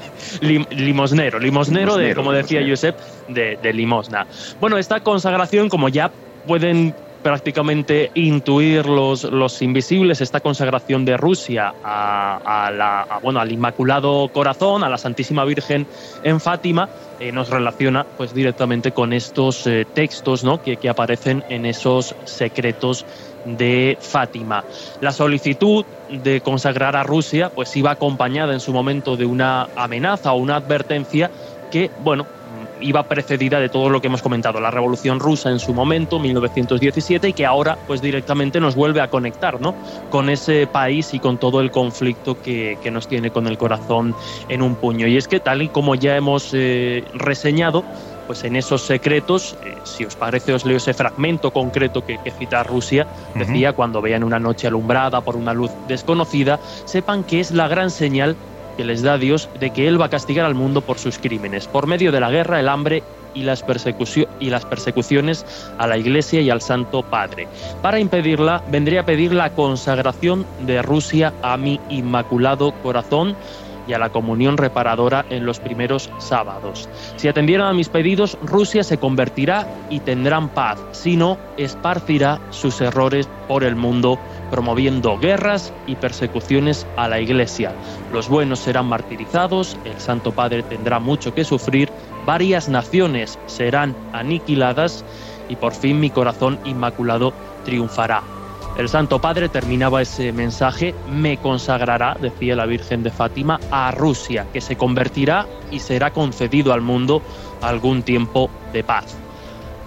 <laughs> limosnero, limosnero, de, como decía Josep, de, de limosna. Bueno, esta consagración, como ya pueden prácticamente intuir los, los invisibles esta consagración de Rusia a, la, bueno, al Inmaculado Corazón, a la Santísima Virgen en Fátima, eh, nos relaciona pues directamente con estos eh, textos ¿no? que, que aparecen en esos secretos de Fátima. La solicitud de consagrar a Rusia pues iba acompañada en su momento de una amenaza o una advertencia que, bueno, iba precedida de todo lo que hemos comentado, la Revolución Rusa en su momento, 1917, y que ahora pues directamente nos vuelve a conectar ¿no? con ese país y con todo el conflicto que, que nos tiene con el corazón en un puño. Y es que tal y como ya hemos eh, reseñado, pues en esos secretos, eh, si os parece, os leo ese fragmento concreto que, que cita Rusia, decía, cuando vean una noche alumbrada por una luz desconocida, sepan que es la gran señal que les da Dios de que Él va a castigar al mundo por sus crímenes, por medio de la guerra, el hambre y las, y las persecuciones a la Iglesia y al Santo Padre. Para impedirla, vendría a pedir la consagración de Rusia a mi inmaculado corazón y a la comunión reparadora en los primeros sábados. Si atendieran a mis pedidos, Rusia se convertirá y tendrán paz. Si no, esparcirá sus errores por el mundo, promoviendo guerras y persecuciones a la Iglesia. Los buenos serán martirizados, el Santo Padre tendrá mucho que sufrir, varias naciones serán aniquiladas y por fin mi corazón inmaculado triunfará. El Santo Padre terminaba ese mensaje, me consagrará, decía la Virgen de Fátima, a Rusia, que se convertirá y será concedido al mundo algún tiempo de paz.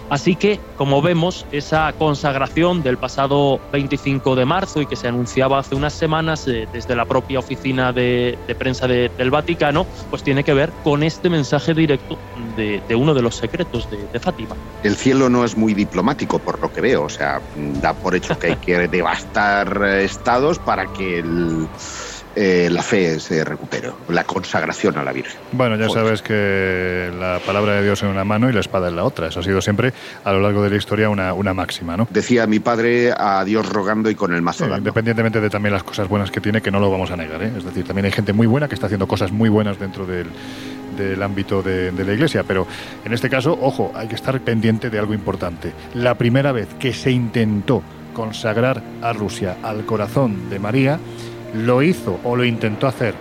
Así que, como vemos, esa consagración del pasado 25 de marzo y que se anunciaba hace unas semanas eh, desde la propia oficina de, de prensa de, del Vaticano, pues tiene que ver con este mensaje directo de, de uno de los secretos de, de, Fátima. El cielo no es muy diplomático, por lo que veo, o sea, da por hecho que hay que <laughs> devastar estados para que el eh, la fe se recupere, la consagración a la Virgen. Bueno, ya Joder. sabes que la palabra de Dios en una mano y la espada en la otra. Eso ha sido siempre a lo largo de la historia una, una máxima, ¿no? Decía mi padre a Dios rogando y con el mazo sí, Independientemente de también las cosas buenas que tiene, que no lo vamos a negar. ¿eh? Es decir, también hay gente muy buena que está haciendo cosas muy buenas dentro del, del ámbito de, de, la Iglesia. Pero en este caso, ojo, hay que estar pendiente de algo importante. La primera vez que se intentó consagrar a Rusia al corazón de María, lo hizo o lo intentó hacer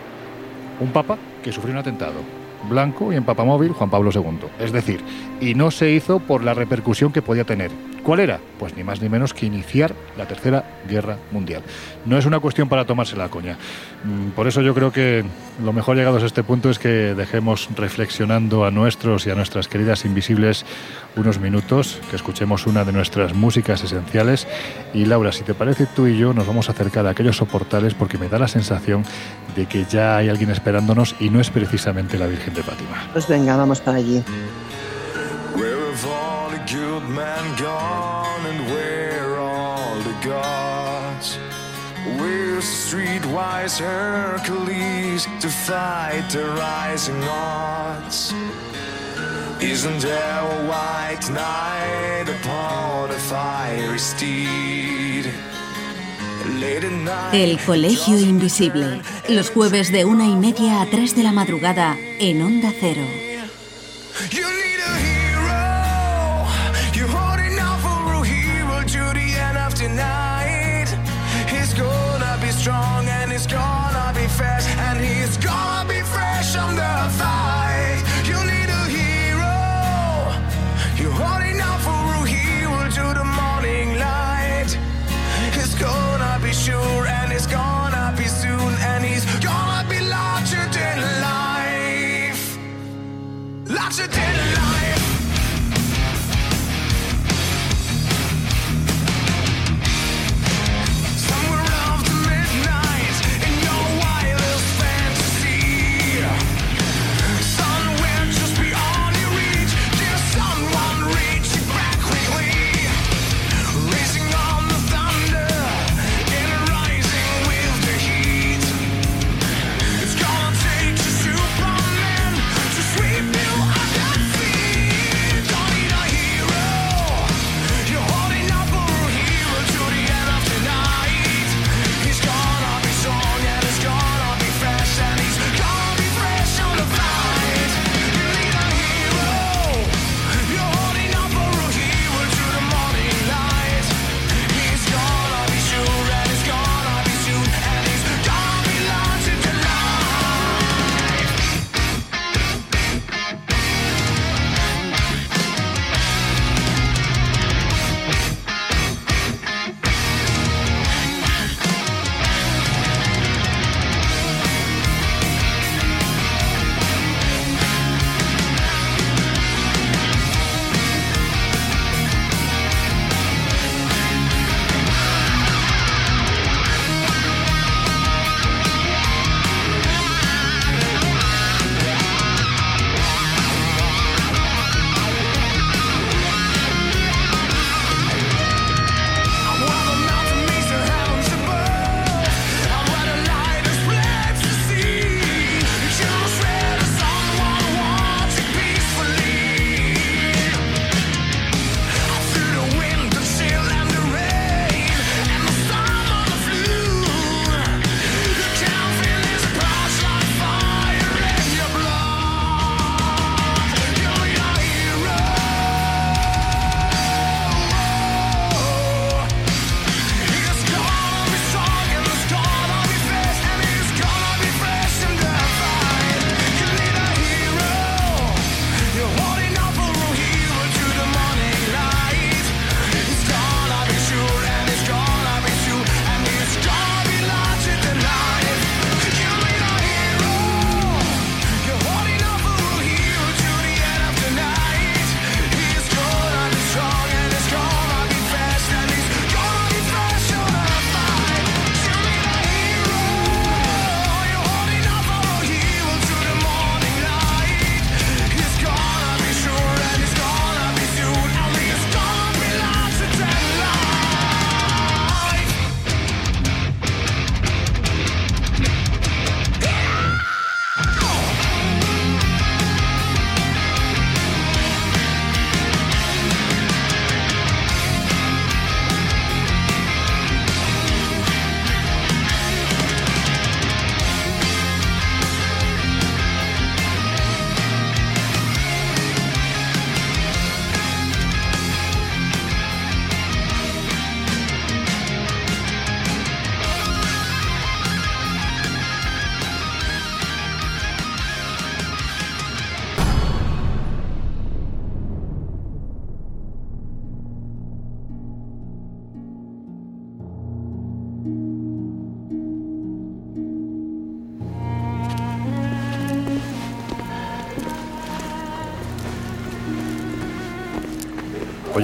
un papa que sufrió un atentado blanco y en papamóvil Juan Pablo II. Es decir, y no se hizo por la repercusión que podía tener. ¿Cuál era? Pues ni más ni menos que iniciar la Tercera Guerra Mundial. No es una cuestión para tomarse la coña. Por eso yo creo que lo mejor llegados a este punto es que dejemos reflexionando a nuestros y a nuestras queridas invisibles unos minutos, que escuchemos una de nuestras músicas esenciales. Y Laura, si te parece, tú y yo nos vamos a acercar a aquellos soportales porque me da la sensación de que ya hay alguien esperándonos y no es precisamente la Virgen de Fátima. Pues venga, vamos para allí. Man gone and where all the gods? Where's streetwise Hercules to fight the rising odds? Isn't there a white knight upon a fiery steed? El Colegio Invisible, los jueves de una y media a tres de la madrugada en Onda Cero. accidental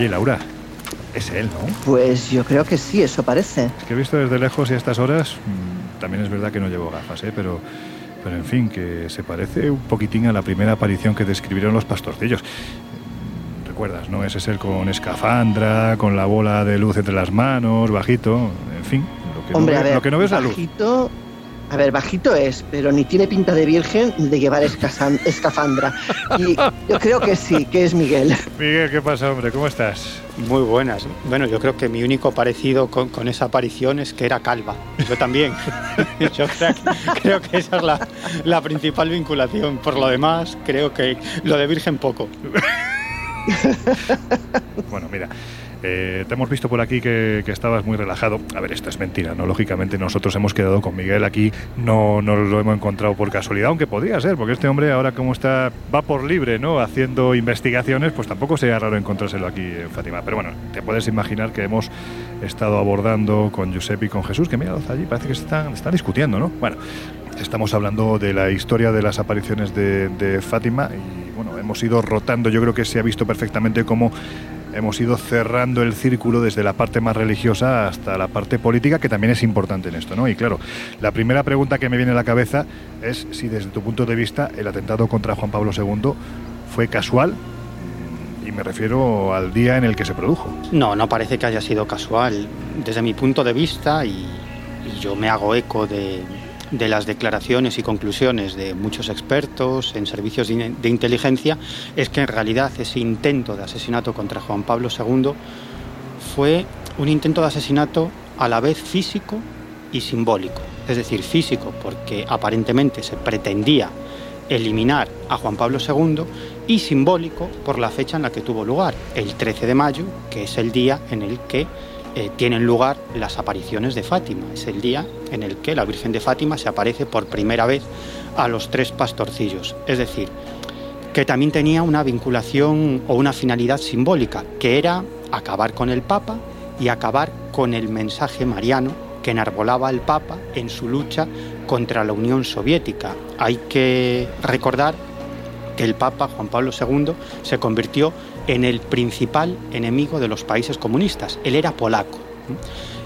Oye, Laura, es él, ¿no? Pues yo creo que sí, eso parece. Es que he visto desde lejos y a estas horas, mm, también es verdad que no llevo gafas, ¿eh? pero, pero en fin, que se parece un poquitín a la primera aparición que describieron los pastorcillos. Recuerdas, ¿no? Ese ser con escafandra, con la bola de luz entre las manos, bajito, en fin. Lo que, Hombre, no, a ve- ver, lo que no ves es la luz. A ver, bajito es, pero ni tiene pinta de virgen ni de llevar escafandra. Y yo creo que sí, que es Miguel. Miguel, ¿qué pasa, hombre? ¿Cómo estás? Muy buenas. Bueno, yo creo que mi único parecido con, con esa aparición es que era calva. Yo también. <laughs> yo creo, creo que esa es la, la principal vinculación. Por lo demás, creo que lo de Virgen poco. <laughs> Bueno, mira, eh, te hemos visto por aquí que, estabas muy relajado. A ver, esto es mentira, ¿no? Lógicamente nosotros hemos quedado con Miguel aquí, no, no lo hemos encontrado por casualidad, aunque podría ser, porque este hombre ahora como está, va por libre, ¿no? Haciendo investigaciones, pues tampoco sería raro encontrárselo aquí en Fátima. Pero bueno, te puedes imaginar que hemos estado abordando con Giuseppe y con Jesús, que mira, allí parece que están, están discutiendo, ¿no? Bueno, estamos hablando de la historia de las apariciones de Fátima y bueno, hemos ido rotando, yo creo que se ha visto perfectamente cómo hemos ido cerrando el círculo desde la parte más religiosa hasta la parte política, que también es importante en esto, ¿no? Y claro, la primera pregunta que me viene a la cabeza es si desde tu punto de vista el atentado contra Juan Pablo II fue casual, y me refiero al día en el que se produjo. No, no parece que haya sido casual. Desde mi punto de vista, y, y yo me hago eco de, de las declaraciones y conclusiones de muchos expertos en servicios de, in- de inteligencia, es que en realidad ese intento de asesinato contra Juan Pablo II fue un intento de asesinato a la vez físico y simbólico. Es decir, físico porque aparentemente se pretendía eliminar a Juan Pablo II y simbólico por la fecha en la que tuvo lugar, el 13 de mayo, que es el día en el que eh, tienen lugar las apariciones de Fátima. Es el día en el que la Virgen de Fátima se aparece por primera vez a los tres pastorcillos. Es decir, que también tenía una vinculación o una finalidad simbólica, que era acabar con el Papa y acabar con el mensaje mariano que enarbolaba el Papa en su lucha contra la Unión Soviética. Hay que recordar que el Papa Juan Pablo II se convirtió en el principal enemigo de los países comunistas. Él era polaco.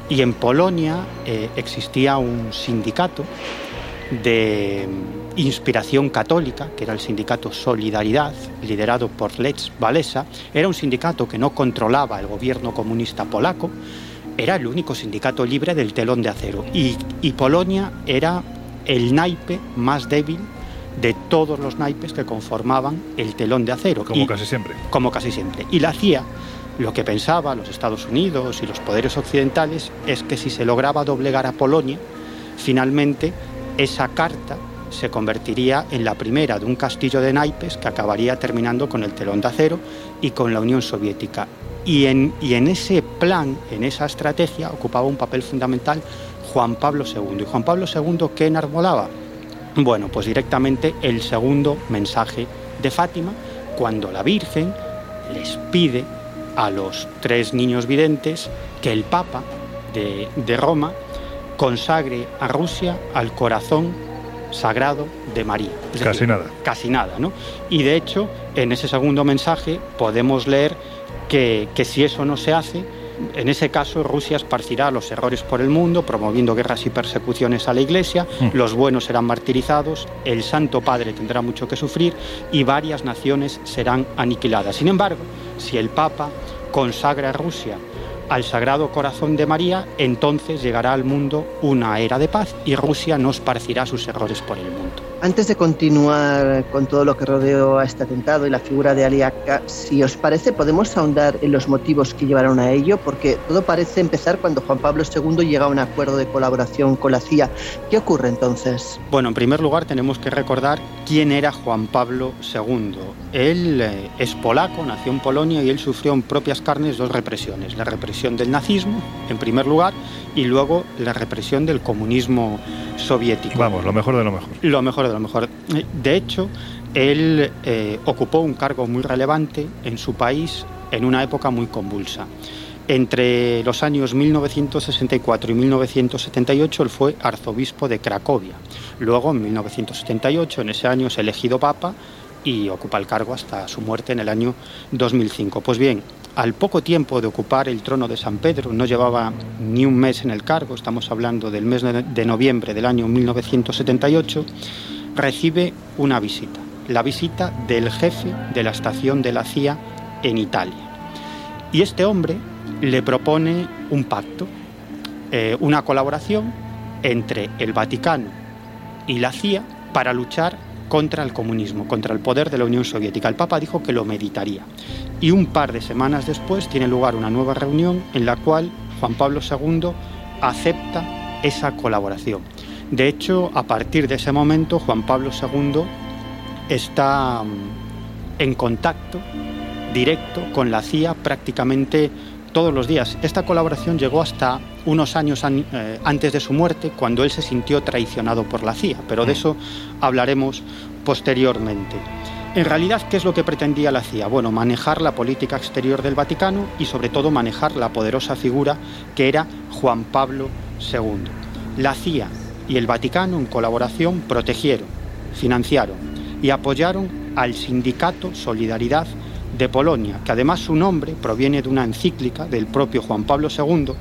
Y en Polonia eh, existía un sindicato de inspiración católica, que era el sindicato Solidaridad, liderado por Lech Walesa. Era un sindicato que no controlaba el gobierno comunista polaco, era el único sindicato libre del telón de acero. Y, y Polonia era el naipe más débil de todos los naipes que conformaban el telón de acero. Como Y- casi siempre. como casi siempre. Y la CIA, lo que pensaba los Estados Unidos y los poderes occidentales es que si se lograba doblegar a Polonia, finalmente esa carta se convertiría en la primera de un castillo de naipes que acabaría terminando con el telón de acero y con la Unión Soviética. Y en, y en ese plan, en esa estrategia, ocupaba un papel fundamental Juan Pablo II. ¿Y Juan Pablo II qué enarbolaba? Bueno, pues directamente el segundo mensaje de Fátima, cuando la Virgen les pide a los tres niños videntes que el Papa de, de Roma consagre a Rusia al corazón sagrado de María. Es Casi nada. Casi nada, ¿no? Y de hecho, en ese segundo mensaje podemos leer que, que si eso no se hace, en ese caso Rusia esparcirá los errores por el mundo, promoviendo guerras y persecuciones a la Iglesia, Mm. los buenos serán martirizados, el Santo Padre tendrá mucho que sufrir y varias naciones serán aniquiladas. Sin embargo, si el Papa consagra a Rusia al Sagrado Corazón de María, entonces llegará al mundo una era de paz y Rusia no esparcirá sus errores por el mundo. Antes de continuar con todo lo que rodeó a este atentado y la figura de Ali Akka, si os parece, podemos ahondar en los motivos que llevaron a ello, porque todo parece empezar cuando Juan Pablo II llega a un acuerdo de colaboración con la CIA. ¿Qué ocurre entonces? Bueno, en primer lugar tenemos que recordar quién era Juan Pablo II. Él eh, es polaco, nació en Polonia y él sufrió en propias carnes dos represiones. La represión del nazismo, en primer lugar, y luego la represión del comunismo soviético. Vamos, lo mejor de lo mejor. Lo mejor de lo mejor. De hecho, él eh, ocupó un cargo muy relevante en su país en una época muy convulsa. Entre los años 1964 y 1978 él fue arzobispo de Cracovia. Luego, en 1978, en ese año es elegido papa y ocupa el cargo hasta su muerte en el año 2005. Pues bien, al poco tiempo de ocupar el trono de San Pedro, no llevaba ni un mes en el cargo, estamos hablando del mes de noviembre del año 1978, recibe una visita, la visita del jefe de la estación de la CIA en Italia. Y este hombre le propone un pacto, eh, una colaboración entre el Vaticano y la CIA para luchar contra el comunismo, contra el poder de la Unión Soviética. El Papa dijo que lo meditaría. Y un par de semanas después tiene lugar una nueva reunión en la cual Juan Pablo II acepta esa colaboración. De hecho, a partir de ese momento, Juan Pablo II está mm, en contacto directo con la CIA prácticamente todos los días. Esta colaboración llegó hasta unos años eh, antes de su muerte, cuando él se sintió traicionado por la CIA, pero de mm. eso hablaremos posteriormente. En realidad, ¿qué es lo que pretendía la CIA? Bueno, manejar la política exterior del Vaticano y sobre todo manejar la poderosa figura que era Juan Pablo II. La CIA y el Vaticano en colaboración protegieron, financiaron y apoyaron al sindicato Solidaridad de Polonia, que además su nombre proviene de una encíclica del propio Juan Pablo II,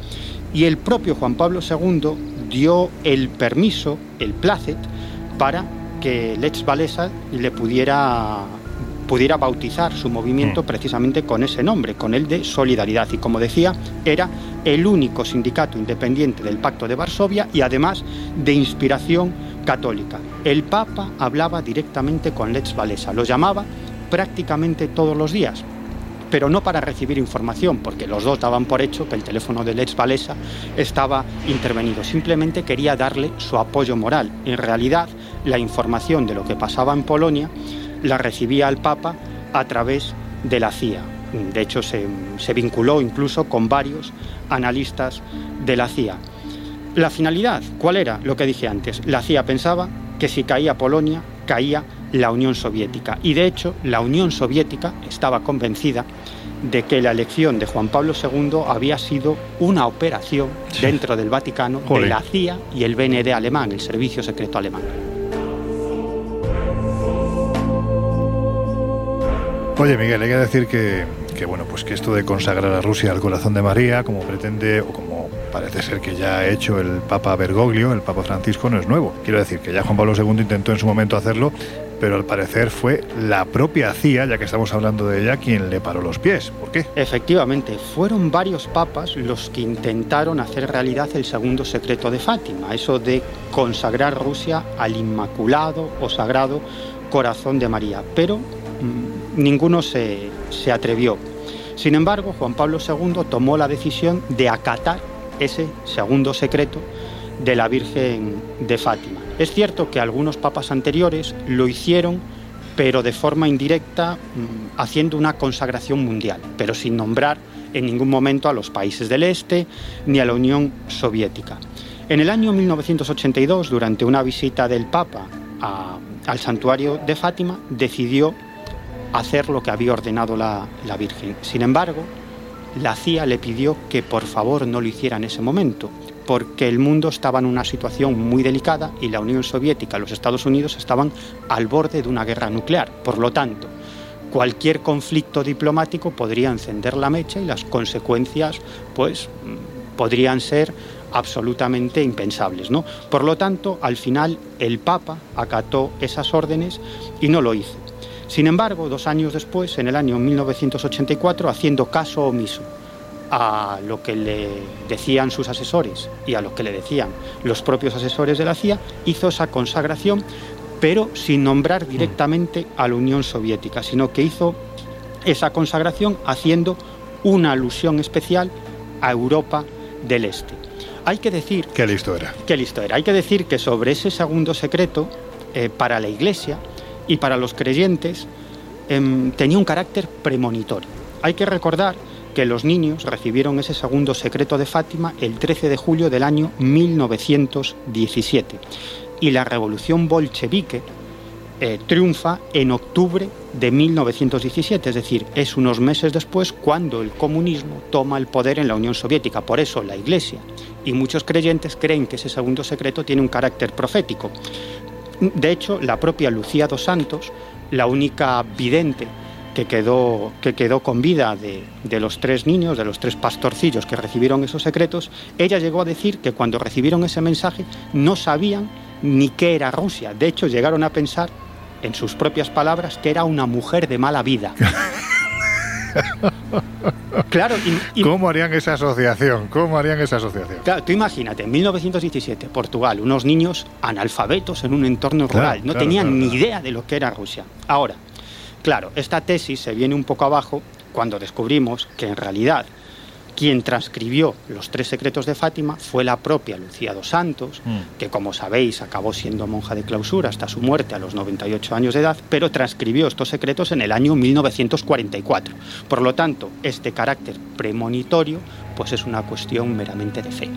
y el propio Juan Pablo II dio el permiso, el placet, para que Lech Walesa le pudiera pudiera bautizar su movimiento mm. precisamente con ese nombre, con el de Solidaridad. Y como decía, era el único sindicato independiente del Pacto de Varsovia y además de inspiración católica. El Papa hablaba directamente con Lech Walesa, lo llamaba prácticamente todos los días, pero no para recibir información, porque los dos daban por hecho que el teléfono de Lex Valesa estaba intervenido. Simplemente quería darle su apoyo moral. En realidad, la información de lo que pasaba en Polonia la recibía el Papa a través de la CIA. De hecho, se, se vinculó incluso con varios analistas de la CIA. La finalidad, ¿cuál era? Lo que dije antes. La CIA pensaba que si caía Polonia, caía la Unión Soviética. Y de hecho, la Unión Soviética estaba convencida de que la elección de Juan Pablo II había sido una operación dentro del Vaticano de la CIA y el BND alemán, el Servicio Secreto Alemán. Oye, Miguel, hay que decir que, que, bueno, pues que esto de consagrar a Rusia al corazón de María, como pretende o como parece ser que ya ha hecho el Papa Bergoglio, el Papa Francisco, no es nuevo. Quiero decir que ya Juan Pablo II intentó en su momento hacerlo, pero al parecer fue la propia CIA, ya que estamos hablando de ella, quien le paró los pies. ¿Por qué? Efectivamente, fueron varios papas los que intentaron hacer realidad el segundo secreto de Fátima, eso de consagrar Rusia al Inmaculado o Sagrado Corazón de María, pero mmm, ninguno se, se atrevió. Sin embargo, Juan Pablo II tomó la decisión de acatar ese segundo secreto de la Virgen de Fátima. Es cierto que algunos papas anteriores lo hicieron, pero de forma indirecta, mm, haciendo una consagración mundial, pero sin nombrar en ningún momento a los países del Este ni a la Unión Soviética. En el año 1982, durante una visita del Papa al santuario de Fátima, decidió hacer lo que había ordenado la, Virgen. Sin embargo, la CIA le pidió que por favor no lo hiciera en ese momento, porque el mundo estaba en una situación muy delicada y la Unión Soviética, los Estados Unidos estaban al borde de una guerra nuclear. Por lo tanto, cualquier conflicto diplomático podría encender la mecha y las consecuencias pues podrían ser absolutamente impensables, ¿no? Por lo tanto, al final el Papa acató esas órdenes y no lo hizo. Sin embargo, dos años después, en el año 1984, haciendo caso omiso a lo que le decían sus asesores y a lo que le decían los propios asesores de la CIA, hizo esa consagración, pero sin nombrar directamente a la Unión Soviética, sino que hizo esa consagración haciendo una alusión especial a Europa del Este. Hay que decir... Qué listo era. Qué listo era. Hay que decir que sobre ese segundo secreto, eh, para la Iglesia y para los creyentes, eh, tenía un carácter premonitorio. Hay que recordar que los niños recibieron ese segundo secreto de Fátima el 13 de julio del año 1917 y la revolución bolchevique eh, triunfa en octubre de 1917, es decir, es unos meses después cuando el comunismo toma el poder en la Unión Soviética. Por eso la Iglesia y muchos creyentes creen que ese segundo secreto tiene un carácter profético. De hecho, la propia Lucía dos Santos, la única vidente que quedó, que quedó con vida de, de los tres niños, de los tres pastorcillos que recibieron esos secretos, ella llegó a decir que cuando recibieron ese mensaje no sabían ni qué era Rusia. De hecho, llegaron a pensar, en sus propias palabras, que era una mujer de mala vida. <laughs> <laughs> Claro, y- y- ¿Cómo harían esa asociación? ¿Cómo harían esa asociación? Claro, tú imagínate, en 1917, Portugal, unos niños analfabetos en un entorno Claro, rural, no claro, tenían claro, ni idea de lo que era Rusia. Ahora, claro, esta tesis se viene un poco abajo cuando descubrimos que en realidad quien transcribió los tres secretos de Fátima fue la propia Lucía dos Santos, Mm. que como sabéis acabó siendo monja de clausura hasta su muerte a los 98 años de edad, pero transcribió estos secretos en el año 1944. Por lo tanto, este carácter premonitorio pues es una cuestión meramente de fe.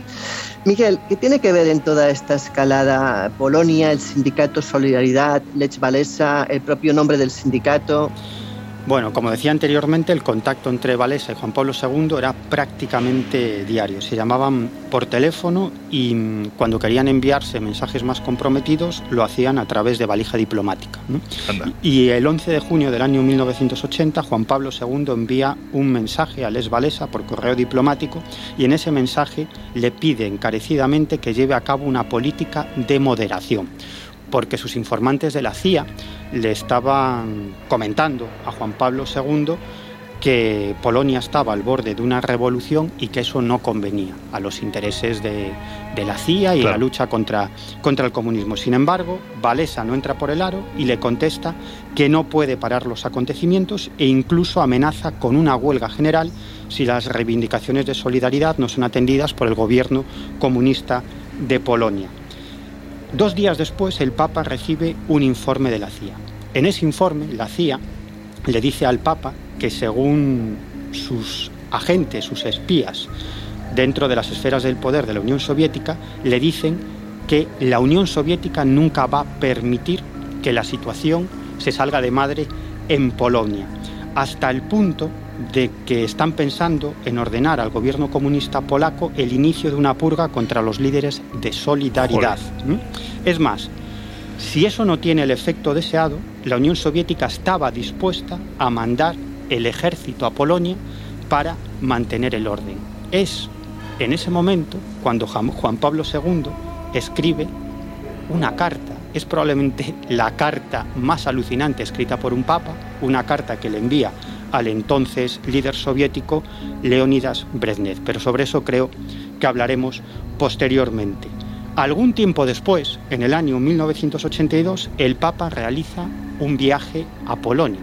Miguel, ¿qué tiene que ver en toda esta escalada Polonia, el sindicato Solidaridad, Lech Walesa, el propio nombre del sindicato? Bueno, como decía anteriormente, el contacto entre Valesa y Juan Pablo II era prácticamente diario. Se llamaban por teléfono y mm, cuando querían enviarse mensajes más comprometidos lo hacían a través de valija diplomática. Y el 11 de junio del año 1980, Juan Pablo II envía un mensaje a Les Valesa por correo diplomático y en ese mensaje le pide encarecidamente que lleve a cabo una política de moderación, porque sus informantes de la CIA le estaban comentando a Juan Pablo II que Polonia estaba al borde de una revolución y que eso no convenía a los intereses de, de la CIA y Claro. la lucha contra, contra el comunismo. Sin embargo, Valesa no entra por el aro y le contesta que no puede parar los acontecimientos e incluso amenaza con una huelga general si las reivindicaciones de solidaridad no son atendidas por el gobierno comunista de Polonia. Dos días después, el Papa recibe un informe de la CIA. En ese informe, la CIA le dice al Papa que según sus agentes, sus espías, dentro de las esferas del poder de la Unión Soviética, le dicen que la Unión Soviética nunca va a permitir que la situación se salga de madre en Polonia, hasta el punto de que están pensando en ordenar al gobierno comunista polaco el inicio de una purga contra los líderes de solidaridad. Es más, si eso no tiene el efecto deseado, la Unión Soviética estaba dispuesta a mandar el ejército a Polonia para mantener el orden. Es en ese momento cuando Juan Pablo II escribe una carta. Es probablemente la carta más alucinante escrita por un papa, una carta que le envía al entonces líder soviético Leonidas Brezhnev. Pero sobre eso creo que hablaremos posteriormente. Algún tiempo después, en el año 1982, el Papa realiza un viaje a Polonia.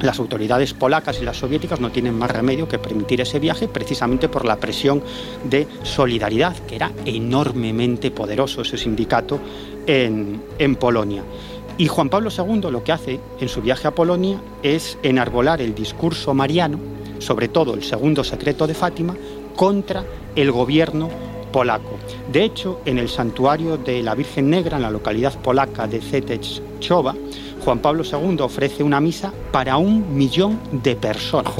Las autoridades polacas y las soviéticas no tienen más remedio que permitir ese viaje precisamente por la presión de solidaridad, que era enormemente poderoso ese sindicato en, en Polonia. Y Juan Pablo II lo que hace en su viaje a Polonia es enarbolar el discurso mariano, sobre todo el segundo secreto de Fátima, contra el gobierno polaco. De hecho, en el santuario de la Virgen Negra, en la localidad polaca de Zetechchowa, Juan Pablo II ofrece una misa para un millón de personas.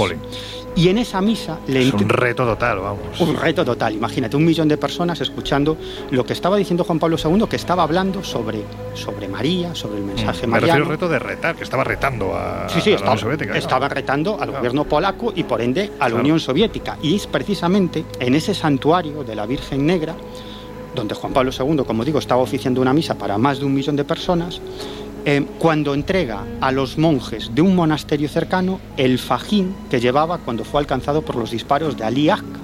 Y en esa misa le Es un reto total, vamos. un reto total, imagínate, un millón de personas escuchando lo que estaba diciendo Juan Pablo II, que estaba hablando sobre, sobre María, sobre el mensaje Mm, Me refiero mariano. al reto de retar, que estaba retando a, Sí, sí, a la Unión Soviética. ¿no? estaba retando al gobierno polaco y por ende a la Claro. Unión Soviética. Y es precisamente en ese santuario de la Virgen Negra, donde Juan Pablo II, como digo, estaba oficiando una misa para más de un millón de personas, eh, cuando entrega a los monjes de un monasterio cercano el fajín que llevaba cuando fue alcanzado por los disparos de Ali Akka,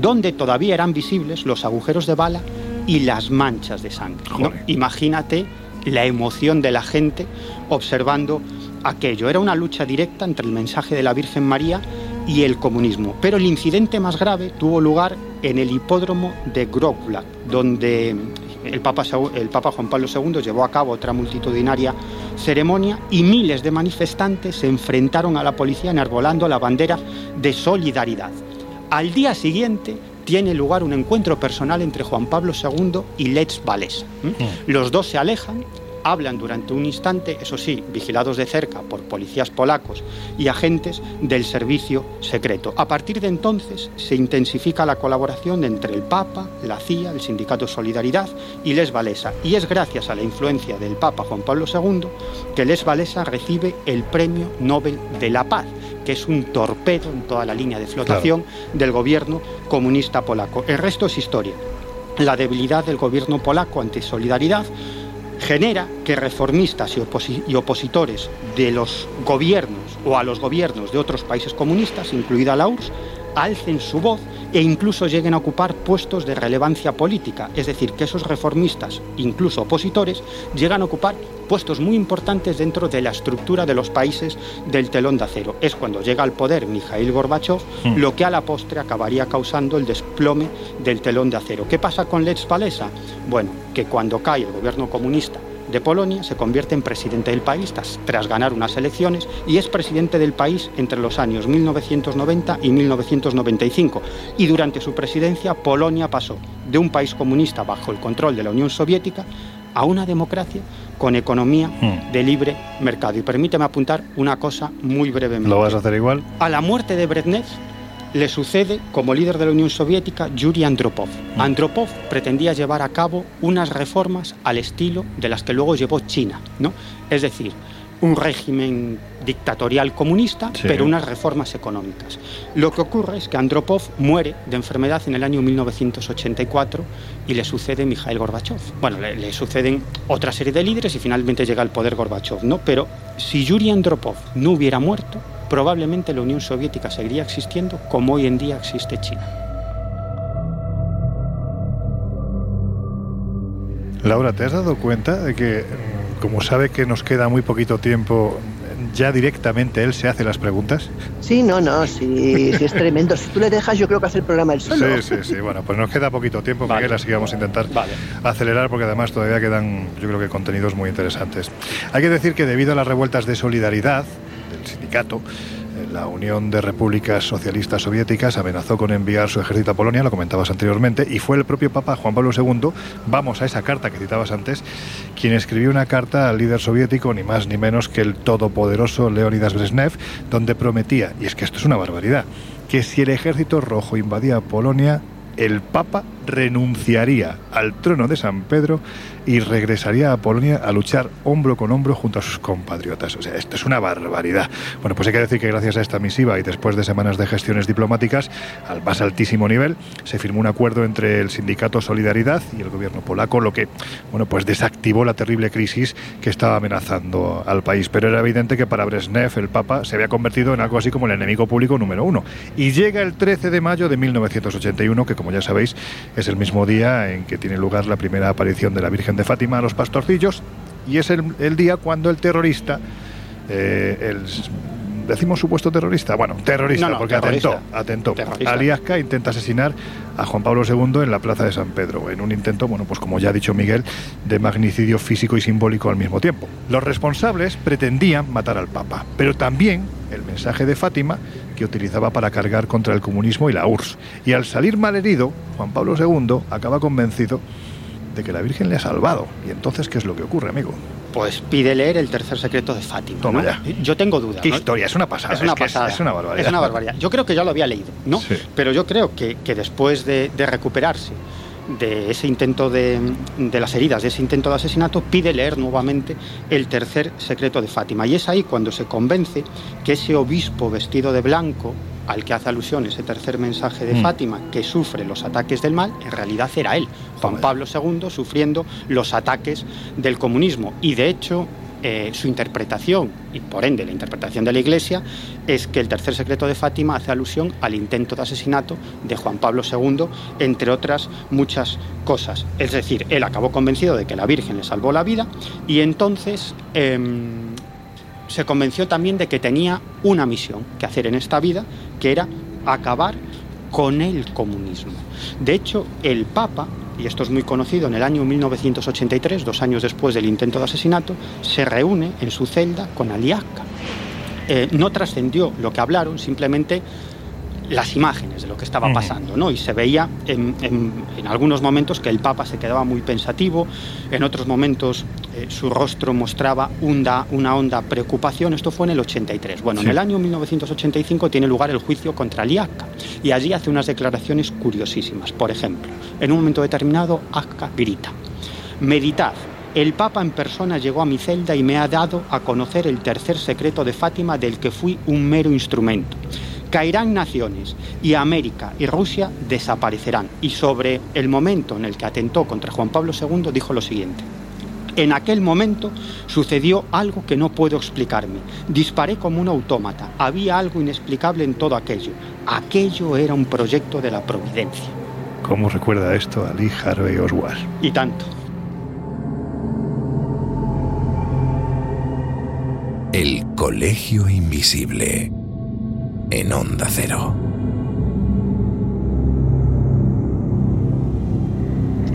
donde todavía eran visibles los agujeros de bala y las manchas de sangre. ¿no? Imagínate la emoción de la gente observando aquello. Era una lucha directa entre el mensaje de la Virgen María y el comunismo. Pero el incidente más grave tuvo lugar en el hipódromo de Groblac, donde el Papa, el Papa Juan Pablo II llevó a cabo otra multitudinaria ceremonia y miles de manifestantes se enfrentaron a la policía enarbolando la bandera de solidaridad. Al día siguiente tiene lugar un encuentro personal entre Juan Pablo II y Lech Walesa. ¿m? Los dos se alejan, hablan durante un instante, eso sí, vigilados de cerca por policías polacos y agentes del servicio secreto. A partir de entonces se intensifica la colaboración entre el Papa, la CIA, el Sindicato Solidaridad y Les Walesa. Y es gracias a la influencia del Papa Juan Pablo II que Les Walesa recibe el Premio Nobel de la Paz que es un torpedo en toda la línea de flotación del gobierno comunista polaco. El resto es historia. La debilidad del gobierno polaco ante solidaridad genera que reformistas y, oposi y, opositores de los gobiernos o a los gobiernos de otros países comunistas, incluida la URSS, alcen su voz e incluso lleguen a ocupar puestos de relevancia política, es decir, que esos reformistas, incluso opositores, llegan a ocupar puestos muy importantes dentro de la estructura de los países del telón de acero. Es cuando llega al poder Mikhail Gorbachev mm. lo que a la postre acabaría causando el desplome del telón de acero. ¿Qué pasa con Lech Walesa? Bueno, que cuando cae el gobierno comunista de Polonia, se convierte en presidente del país tras, tras, ganar unas elecciones y es presidente del país entre los años 1990 y 1995. Y durante su presidencia, Polonia pasó de un país comunista bajo el control de la Unión Soviética a una democracia con economía hmm. de libre mercado. Y permíteme apuntar una cosa muy brevemente. ¿Lo vas a hacer igual? A la muerte de Brezhnev le sucede como líder de la Unión Soviética Yuri Andropov. Andropov pretendía llevar a cabo unas reformas al estilo de las que luego llevó China, ¿no? Es decir, un régimen dictatorial comunista, sí. pero unas reformas económicas. Lo que ocurre es que Andropov muere de enfermedad en el año 1984 y le sucede Mikhail Gorbachev. Bueno, le, le, suceden otra serie de líderes y finalmente llega al poder Gorbachev, ¿no? Pero si Yuri Andropov no hubiera muerto, probablemente la Unión Soviética seguiría existiendo como hoy en día existe China. Laura, ¿te has dado cuenta de que, como sabe que nos queda muy poquito tiempo, ya directamente él se hace las preguntas? Sí, no, no, sí, sí es tremendo. Si tú le dejas, yo creo que hace el programa el solo. Sí, sí, sí. Bueno, pues nos queda poquito tiempo, vale. Miguel, así que vamos a intentar vale. acelerar porque además todavía quedan, yo creo que contenidos muy interesantes. Hay que decir que debido a las revueltas de solidaridad del sindicato, la Unión de Repúblicas Socialistas Soviéticas amenazó con enviar su ejército a Polonia, lo comentabas anteriormente, y fue el propio Papa Juan Pablo II, vamos a esa carta que citabas antes, quien escribió una carta al líder soviético, ni más ni menos que el todopoderoso Leonidas Brezhnev, donde prometía, y es que esto es una barbaridad, que si el ejército rojo invadía Polonia, el Papa renunciaría al trono de San Pedro y regresaría a Polonia a luchar hombro con hombro junto a sus compatriotas. O sea, esto es una barbaridad. Bueno, pues hay que decir que gracias a esta misiva y después de semanas de gestiones diplomáticas al más altísimo nivel, se firmó un acuerdo entre el sindicato Solidaridad y el gobierno polaco, lo que, bueno, pues desactivó la terrible crisis que estaba amenazando al país. Pero era evidente que para Brezhnev, el Papa, se había convertido en algo así como el enemigo público número uno. Y llega el 13 de mayo de 1981, que como ya sabéis, es el mismo día en que tiene lugar la primera aparición de la Virgen de Fátima a los pastorcillos y es el, el día cuando el terrorista, eh, el decimos supuesto terrorista, bueno, terrorista, no, no, porque terrorista. atentó, atentó. Terrorista. Aliasca intenta asesinar a Juan Pablo II en la plaza de San Pedro, en un intento, bueno, pues como ya ha dicho Miguel, de magnicidio físico y simbólico al mismo tiempo. Los responsables pretendían matar al Papa, pero también el mensaje de Fátima que utilizaba para cargar contra el comunismo y la URSS. Y al salir malherido, Juan Pablo II acaba convencido de que la Virgen le ha salvado. Y entonces, ¿qué es lo que ocurre, amigo? Pues pide leer el tercer secreto de Fátima. Toma ¿no? ya. Yo tengo dudas. ¿Qué ¿no? historia? Es una pasada. Es una es pasada. Es, es, una barbaridad. Es una barbaridad. Yo creo que ya lo había leído, ¿no? Sí. Pero yo creo que, que después de, de, recuperarse de ese intento de, de, las heridas, de ese intento de asesinato, pide leer nuevamente el tercer secreto de Fátima. Y es ahí cuando se convence que ese obispo vestido de blanco, al que hace alusión ese tercer mensaje de mm. Fátima, que sufre los ataques del mal, en realidad era él, Juan Pablo II, sufriendo los ataques del comunismo. Y de hecho, eh, su interpretación, y por ende la interpretación de la Iglesia, es que el tercer secreto de Fátima hace alusión al intento de asesinato de Juan Pablo II, entre otras muchas cosas. Es decir, él acabó convencido de que la Virgen le salvó la vida y entonces... Eh, se convenció también de que tenía una misión que hacer en esta vida, que era acabar con el comunismo. De hecho, el Papa, y esto es muy conocido, en el año 1983, dos años después del intento de asesinato, se reúne en su celda con Aliasca. Eh, no trascendió lo que hablaron, simplemente las imágenes de lo que estaba pasando, ¿no? Y se veía en, en- en algunos momentos que el Papa se quedaba muy pensativo, en otros momentos eh, su rostro mostraba una, una honda preocupación. Esto fue en el 83. Bueno, en el año 1985 tiene lugar el juicio contra Liaca y allí hace unas declaraciones curiosísimas. Por ejemplo, en un momento determinado, Akka grita: Meditad. El Papa en persona llegó a mi celda y me ha dado a conocer el tercer secreto de Fátima del que fui un mero instrumento. Caerán naciones y América y Rusia desaparecerán. Y sobre el momento en el que atentó contra Juan Pablo II dijo lo siguiente. En aquel momento sucedió algo que no puedo explicarme. Disparé como un autómata. Había algo inexplicable en todo aquello. Aquello era un proyecto de la providencia. ¿Cómo recuerda esto a Lee Harvey Oswald? Y tanto. El Colegio Invisible. En Onda Cero.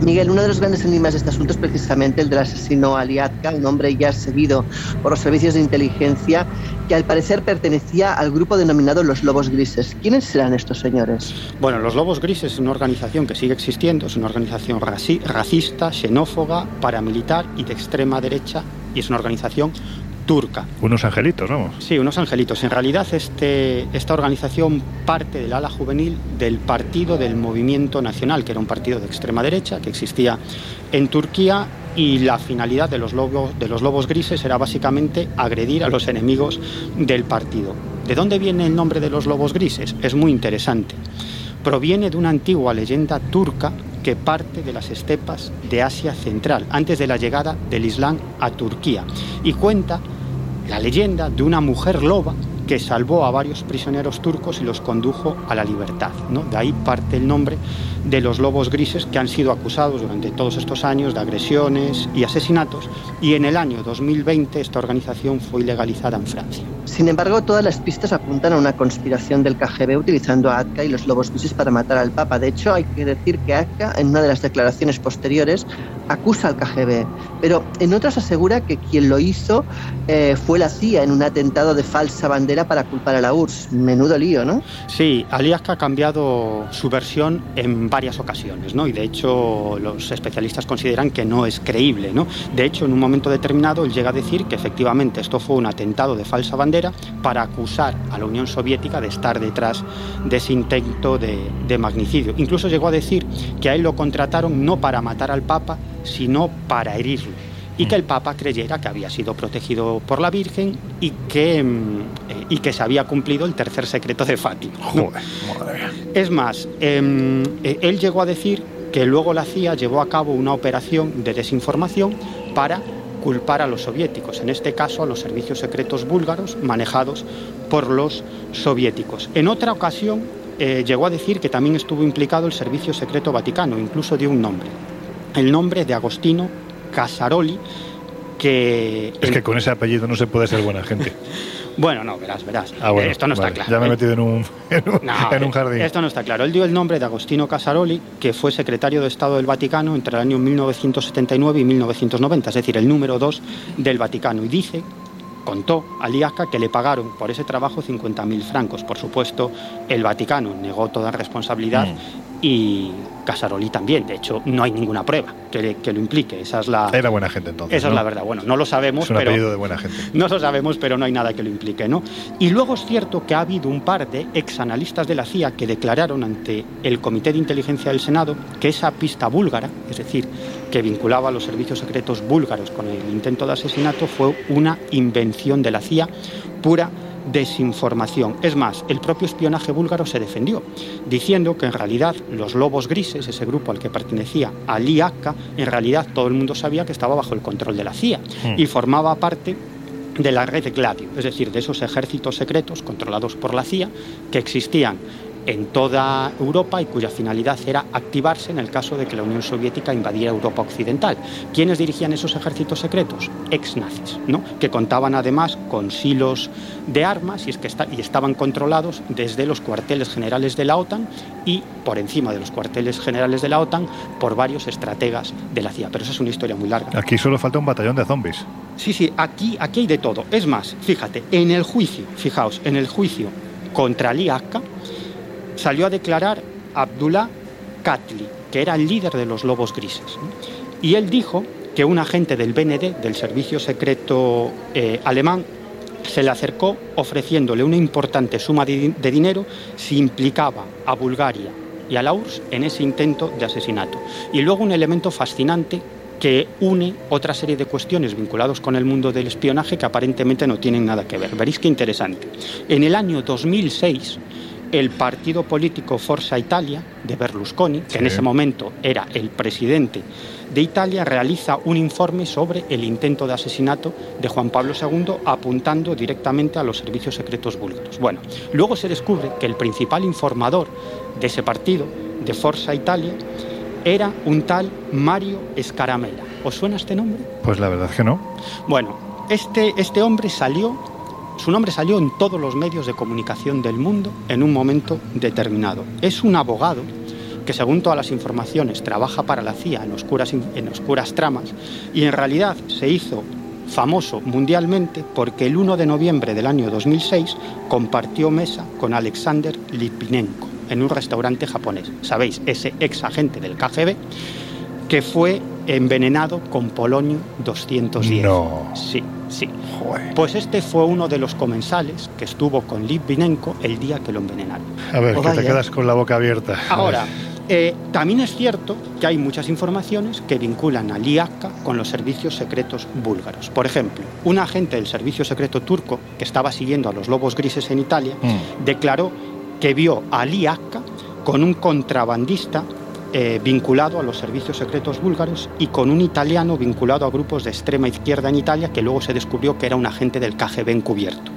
Miguel, uno de los grandes enigmas de este asunto es precisamente el del asesino Aliatka, un hombre ya seguido por los servicios de inteligencia que al parecer pertenecía al grupo denominado los Lobos Grises. ¿Quiénes serán estos señores? Bueno, los Lobos Grises es una organización que sigue existiendo, es una organización raci- racista, xenófoba, paramilitar y de extrema derecha, y es una organización turca. Unos angelitos, vamos. Sí, unos angelitos. En realidad este, esta organización parte del ala juvenil del Partido del Movimiento Nacional, que era un partido de extrema derecha que existía en Turquía y la finalidad de los, lobos, de los lobos grises era básicamente agredir a los enemigos del partido. ¿De dónde viene el nombre de los lobos grises? Es muy interesante. Proviene de una antigua leyenda turca que parte de las estepas de Asia Central, antes de la llegada del Islam a Turquía, y cuenta la leyenda de una mujer loba que salvó a varios prisioneros turcos y los condujo a la libertad. ¿no? De ahí parte el nombre de los lobos grises que han sido acusados durante todos estos años de agresiones y asesinatos y en el año 2020 esta organización fue ilegalizada en Francia. Sin embargo, todas las pistas apuntan a una conspiración del KGB utilizando a Atka y los Lobos Grises para matar al Papa. De hecho, hay que decir que Atka, en una de las declaraciones posteriores, acusa al KGB, pero en otras asegura que quien lo hizo eh, fue la CIA en un atentado de falsa bandera para culpar a la URSS. Menudo lío, ¿no? Sí, Aliaska ha cambiado su versión en varias ocasiones, ¿no? Y de hecho los especialistas consideran que no es creíble, ¿no? De hecho, en un momento determinado él llega a decir que efectivamente esto fue un atentado de falsa bandera para acusar a la Unión Soviética de estar detrás de ese intento de, de magnicidio. Incluso llegó a decir que a él lo contrataron no para matar al Papa, sino para herirlo y que el Papa creyera que había sido protegido por la Virgen y que, mm, eh, y que se había cumplido el tercer secreto de Fátima. ¿no? Es más, em, eh, él llegó a decir que luego la CIA llevó a cabo una operación de desinformación para culpar a los soviéticos, en este caso a los servicios secretos búlgaros manejados por los soviéticos. En otra ocasión eh, llegó a decir que también estuvo implicado el servicio secreto vaticano, incluso dio un nombre, el nombre de Agostino Casaroli, que... Es que con ese apellido no se puede ser buena gente. <laughs> Bueno, no, verás, verás. Ah, bueno, Esto no vale. está claro. Ya me he ¿eh? metido en un, <laughs> en un, No, <laughs> en un jardín. Esto no está claro. Él dio el nombre de Agostino Casaroli, que fue secretario de Estado del Vaticano entre el año 1979 y 1990, es decir, el número 2 del Vaticano. Y dice, contó a Liaca que le pagaron por ese trabajo 50.000 francos. Por supuesto, el Vaticano negó toda responsabilidad Mm. Y Casaroli también. De hecho, no hay ninguna prueba que, le- que lo implique. Esa es la, Era buena gente entonces. esa es la verdad. Bueno, no lo sabemos, Es un pero... apellido de buena gente. <laughs> No lo sabemos, pero no hay nada que lo implique, ¿no? Y luego es cierto que ha habido un par de exanalistas de la CIA que declararon ante el Comité de Inteligencia del Senado que esa pista búlgara, es decir, que vinculaba a los servicios secretos búlgaros con el intento de asesinato, fue una invención de la CIA pura desinformación. Es más, el propio espionaje búlgaro se defendió, diciendo que en realidad los lobos grises, ese grupo al que pertenecía Ali Akka, en realidad todo el mundo sabía que estaba bajo el control de la CIA Hmm. y formaba parte de la red Gladio, es decir, de esos ejércitos secretos controlados por la CIA que existían en toda Europa y cuya finalidad era activarse en el caso de que la Unión Soviética invadiera Europa Occidental. ¿Quiénes dirigían esos ejércitos secretos? Ex-nazis, ¿no? que contaban además con silos de armas y, es que esta- y estaban controlados desde los cuarteles generales de la OTAN y por encima de los cuarteles generales de la OTAN por varios estrategas de la CIA. Pero esa es una historia muy larga. Aquí solo falta un batallón de zombies. Sí, sí, aquí, aquí hay de todo. Es más, fíjate, en el juicio, fijaos, en el juicio contra salió a declarar Abdullah Katli, que era el líder de los lobos grises. Y él dijo que un agente del BND, del Servicio Secreto eh, Alemán, se le acercó ofreciéndole una importante suma de, de dinero si implicaba a Bulgaria y a la URSS en ese intento de asesinato. Y luego un elemento fascinante que une otra serie de cuestiones vinculadas con el mundo del espionaje que aparentemente no tienen nada que ver. Veréis qué interesante. En el año 2006, el partido político Forza Italia de Berlusconi, que en ese momento era el presidente de Italia, realiza un informe sobre el intento de asesinato de Juan Pablo II apuntando directamente a los servicios secretos búlgaros. Bueno, luego se descubre que el principal informador de ese partido, de Forza Italia, era un tal Mario Scaramella. ¿Os suena este nombre? Pues la verdad es que no. Bueno, este, este hombre salió, su nombre salió en todos los medios de comunicación del mundo en un momento determinado. Es un abogado que según todas las informaciones trabaja para la CIA en oscuras, en oscuras tramas y en realidad se hizo famoso mundialmente porque el 1 de noviembre del año 2006 compartió mesa con Alexander Litvinenko en un restaurante japonés. Sabéis, ese ex agente del KGB que fue envenenado con polonio 210. No. Sí, sí. Pues este fue uno de los comensales que estuvo con Litvinenko el día que lo envenenaron. A ver, Oh, que te quedas con la boca abierta. Ahora, eh, también es cierto que hay muchas informaciones que vinculan al IACA con los servicios secretos búlgaros. Por ejemplo, un agente del servicio secreto turco que estaba siguiendo a los lobos grises en Italia Mm. declaró que vio al IACA con un contrabandista eh, vinculado a los servicios secretos búlgaros y con un italiano vinculado a grupos de extrema izquierda en Italia que luego se descubrió que era un agente del KGB encubierto.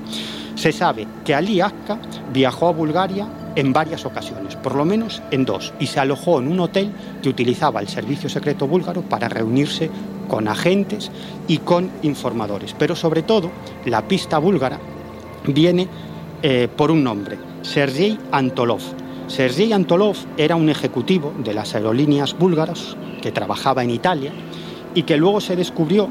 Se sabe que Ali Akka viajó a Bulgaria en varias ocasiones, por lo menos en dos, y se alojó en un hotel que utilizaba el servicio secreto búlgaro para reunirse con agentes y con informadores. Pero sobre todo, la pista búlgara viene eh, por un nombre, Sergei Antolov. Sergei Antolov era un ejecutivo de las aerolíneas búlgaras que trabajaba en Italia y que luego se descubrió,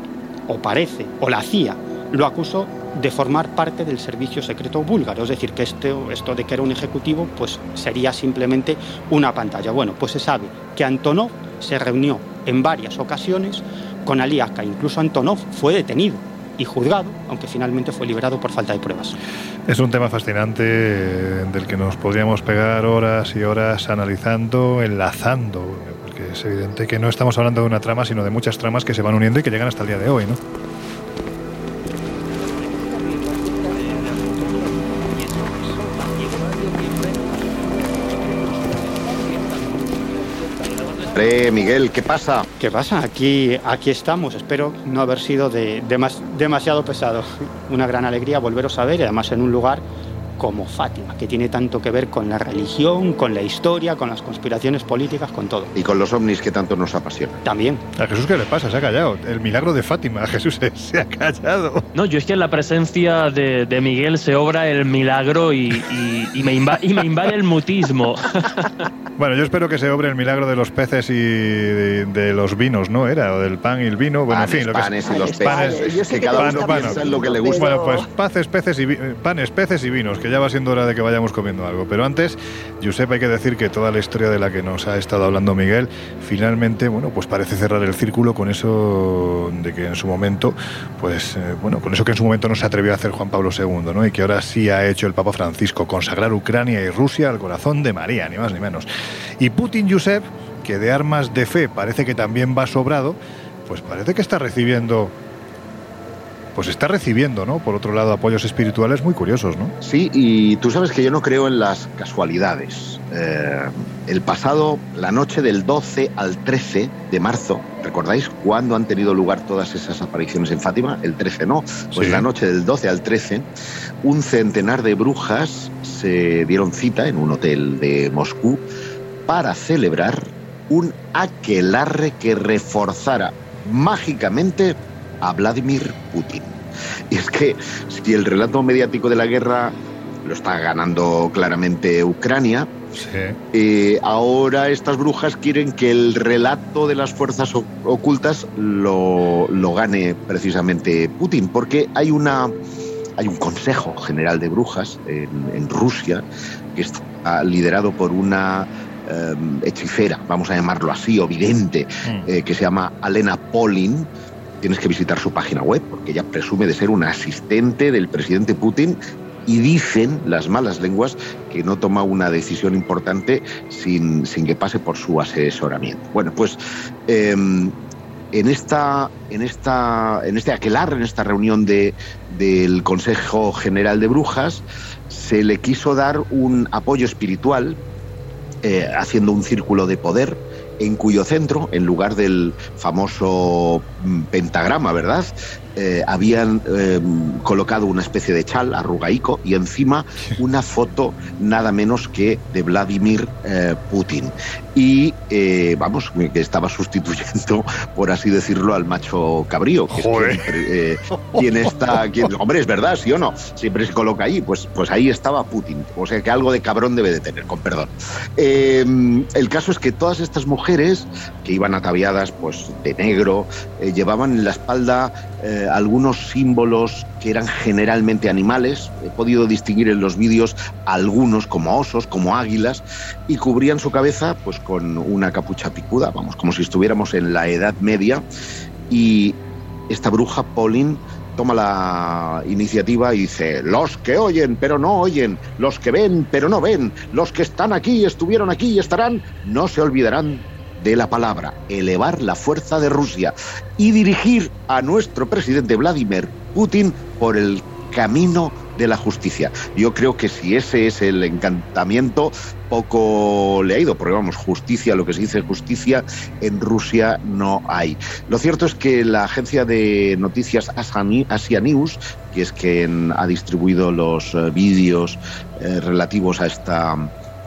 o parece, o la CIA lo acusó de formar parte del servicio secreto búlgaro, es decir, que esto, esto de que era un ejecutivo pues sería simplemente una pantalla. Bueno, pues se sabe que Antonov se reunió en varias ocasiones con Ali Akka, incluso Antonov fue detenido y juzgado, aunque finalmente fue liberado por falta de pruebas. Es un tema fascinante eh, del que nos podríamos pegar horas y horas analizando, enlazando, porque es evidente que no estamos hablando de una trama, sino de muchas tramas que se van uniendo y que llegan hasta el día de hoy, ¿no? Miguel, ¿qué pasa? ¿Qué pasa? Aquí, aquí estamos. Espero no haber sido de, demas- demasiado pesado. Una gran alegría volveros a ver, y además en un lugar como Fátima, que tiene tanto que ver con la religión, con la historia, con las conspiraciones políticas, con todo. Y con los ovnis que tanto nos apasionan. También. ¿A Jesús qué le pasa? Se ha callado. El milagro de Fátima. <laughs> Jesús se, se ha callado. No, yo es que en la presencia de, de Miguel se obra el milagro y, y- y me, inva- y me invade el mutismo. <laughs> Bueno, yo espero que se obre el milagro de los peces y de, de los vinos, ¿no? Era, o del pan y el vino. Bueno, Panes, en fin, lo que panes y los peces. Panes, Es que cada uno piensa en lo que le gusta. Bueno, pues paces, peces y panes, peces y vinos, que ya va siendo hora de que vayamos comiendo algo. Pero antes, Josep, hay que decir que toda la historia de la que nos ha estado hablando Miguel, finalmente, bueno, pues parece cerrar el círculo con eso de que en su momento, pues, eh, bueno, con eso que en su momento no se atrevió a hacer Juan Pablo II, ¿no? Y que ahora sí ha hecho el Papa Francisco, consagrar Ucrania y Rusia al corazón de María, ni más ni menos. Y Putin, Josep, que de armas de fe parece que también va sobrado, pues parece que está recibiendo pues está recibiendo, ¿no? Por otro lado, apoyos espirituales muy curiosos, ¿no? Sí, y tú sabes que yo no creo en las casualidades. Eh, el pasado, la noche del 12 al 13 de marzo, ¿recordáis cuándo han tenido lugar todas esas apariciones en Fátima? El 13 no. Pues Sí. la noche del 12 al 13, un centenar de brujas se dieron cita en un hotel de Moscú para celebrar un aquelarre que reforzara mágicamente a Vladimir Putin. Y es que si el relato mediático de la guerra lo está ganando claramente Ucrania, eh, ahora estas brujas quieren que el relato de las fuerzas ocultas lo, lo gane precisamente Putin, porque hay una hay un Consejo General de Brujas en, en Rusia que está liderado por una eh, hechicera, vamos a llamarlo así, o vidente, eh, que se llama Alena Polin. Tienes que visitar su página web porque ella presume de ser una asistente del presidente Putin y dicen las malas lenguas que no toma una decisión importante sin, sin que pase por su asesoramiento. Bueno, pues eh, en esta, en esta, en este aquelarre, en esta reunión de, del Consejo General de Brujas, se le quiso dar un apoyo espiritual eh, haciendo un círculo de poder en cuyo centro, en lugar del famoso mm, pentagrama, ¿verdad? Eh, habían eh, colocado una especie de chal arrugaico y encima una foto nada menos que de Vladimir eh, Putin. Y eh, vamos, que estaba sustituyendo, por así decirlo, al macho cabrío, que es quien, eh, quien está. quien- hombre, es verdad, sí o no, siempre se coloca ahí, pues, pues ahí estaba Putin. O sea que algo de cabrón debe de tener, con perdón. Eh, el caso es que todas estas mujeres que iban ataviadas pues, de negro, llevaban en la espalda algunos símbolos que eran generalmente animales. He podido distinguir en los vídeos algunos como osos, como águilas, y cubrían su cabeza pues, con una capucha picuda, vamos, como si estuviéramos en la Edad Media. Y esta bruja, Pauline, toma la iniciativa y dice, los que oyen pero no oyen, los que ven pero no ven, los que están aquí, estuvieron aquí y estarán, no se olvidarán de la palabra, elevar la fuerza de Rusia y dirigir a nuestro presidente Vladimir Putin por el camino de la justicia. Yo creo que si ese es el encantamiento, poco le ha ido, porque vamos, justicia, lo que se dice justicia, en Rusia no hay. Lo cierto es que la agencia de noticias Asia News, que es quien ha distribuido los eh, vídeos eh, relativos a esta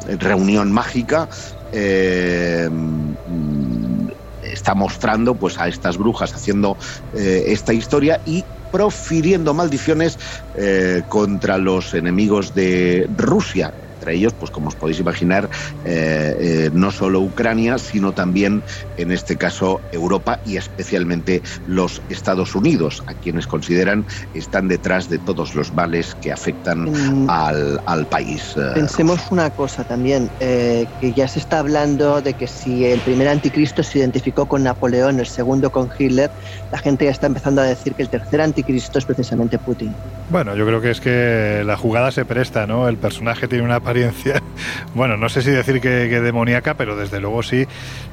eh, reunión mágica, mm, está mostrando pues a estas brujas haciendo esta historia y profiriendo maldiciones eh, contra los enemigos de Rusia entre ellos, pues como os podéis imaginar, eh, eh, no solo Ucrania, sino también, en este caso, Europa y especialmente los Estados Unidos, a quienes consideran están detrás de todos los males que afectan Mm. al, al país. eh, Pensemos una cosa también, eh, que ya se está hablando de que si el primer anticristo se identificó con Napoleón, el segundo con Hitler, la gente ya está empezando a decir que el tercer anticristo es precisamente Putin. Bueno, yo creo que es que la jugada se presta, ¿no? El personaje tiene una apariencia, <laughs> bueno, no sé si decir que, que demoníaca, pero desde luego sí,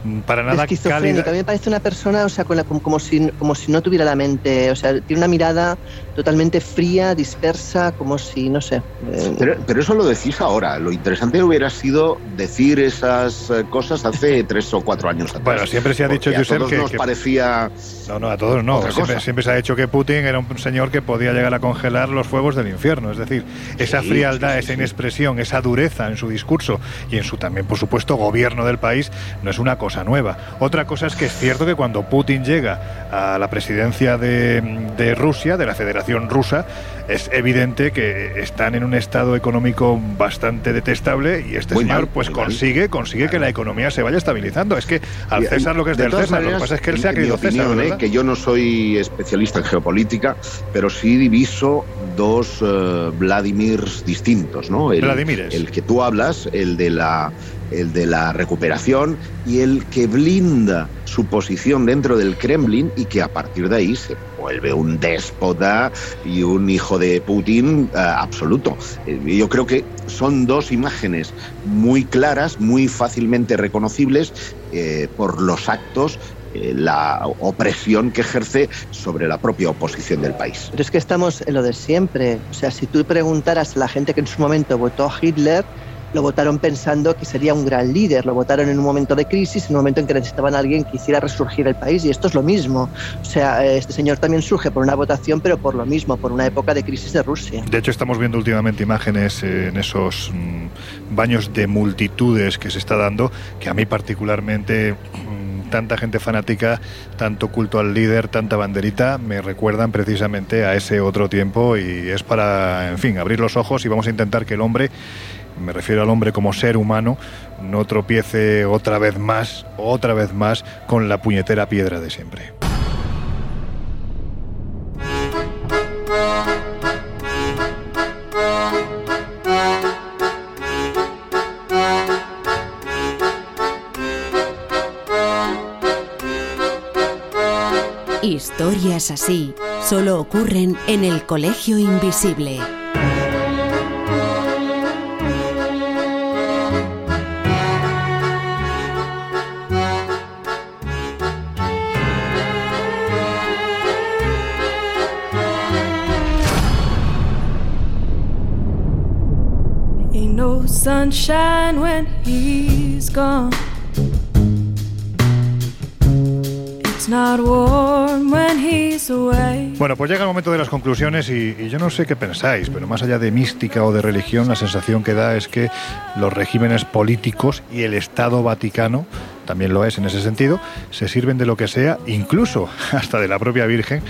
mm, para nada Esquizofrénica, a cálida. mí me parece una persona, o sea, con la- como, como si, como si no tuviera la mente, o sea, tiene una mirada totalmente fría, dispersa, como si, no sé. eh, Pero, pero eso lo decís ahora. Lo interesante hubiera sido decir esas eh, cosas hace <laughs> tres o cuatro años atrás. Bueno, siempre se ha dicho, Porque a Josep, todos que- nos que- parecía. No, no, a todos no. Siempre, siempre se ha dicho que Putin era un señor que podía llegar a congelar los fuegos del infierno. Es decir, esa Sí, frialdad, sí, sí, esa sí. inexpresión, esa dureza en su discurso y en su también, por supuesto, gobierno del país, no es una cosa nueva. Otra cosa es que es cierto que cuando Putin llega a la presidencia de, de Rusia, de la Federación Rusa, es evidente que están en un estado económico bastante detestable y este Muy señor mal, pues mal. consigue consigue que la economía se vaya estabilizando. Es que al César lo que es de del César, lo que maneras, pasa es que él se ha creído César. opinión, ¿eh? que yo no soy especialista en geopolítica, pero sí diviso dos eh, Vladimirs distintos, ¿no? El, el que tú hablas, el de la el de la recuperación y el que blinda su posición dentro del Kremlin y que a partir de ahí se vuelve un déspota y un hijo de Putin eh, absoluto. Eh, yo creo que son dos imágenes muy claras, muy fácilmente reconocibles eh, por los actos la opresión que ejerce sobre la propia oposición del país. Pero es que estamos en lo de siempre. O sea, si tú preguntaras a la gente que en su momento votó a Hitler, lo votaron pensando que sería un gran líder. Lo votaron en un momento de crisis, en un momento en que necesitaban a alguien que hiciera resurgir el país. Y esto es lo mismo. O sea, este señor también surge por una votación, pero por lo mismo, por una época de crisis de Rusia. De hecho, estamos viendo últimamente imágenes eh, en esos mm, baños de multitudes que se está dando, que a mí particularmente mm, tanta gente fanática, tanto culto al líder, tanta banderita, me recuerdan precisamente a ese otro tiempo y es para, en fin, abrir los ojos y vamos a intentar que el hombre, me refiero al hombre como ser humano, no tropiece otra vez más, otra vez más, con la puñetera piedra de siempre. Historias así solo ocurren en el colegio invisible. Sunshine when he's gone. Bueno, pues llega el momento de las conclusiones y, y yo no sé qué pensáis, pero más allá de mística o de religión, la sensación que da es que los regímenes políticos y el Estado Vaticano, también lo es en ese sentido, se sirven de lo que sea, incluso <laughs> hasta de la propia Virgen,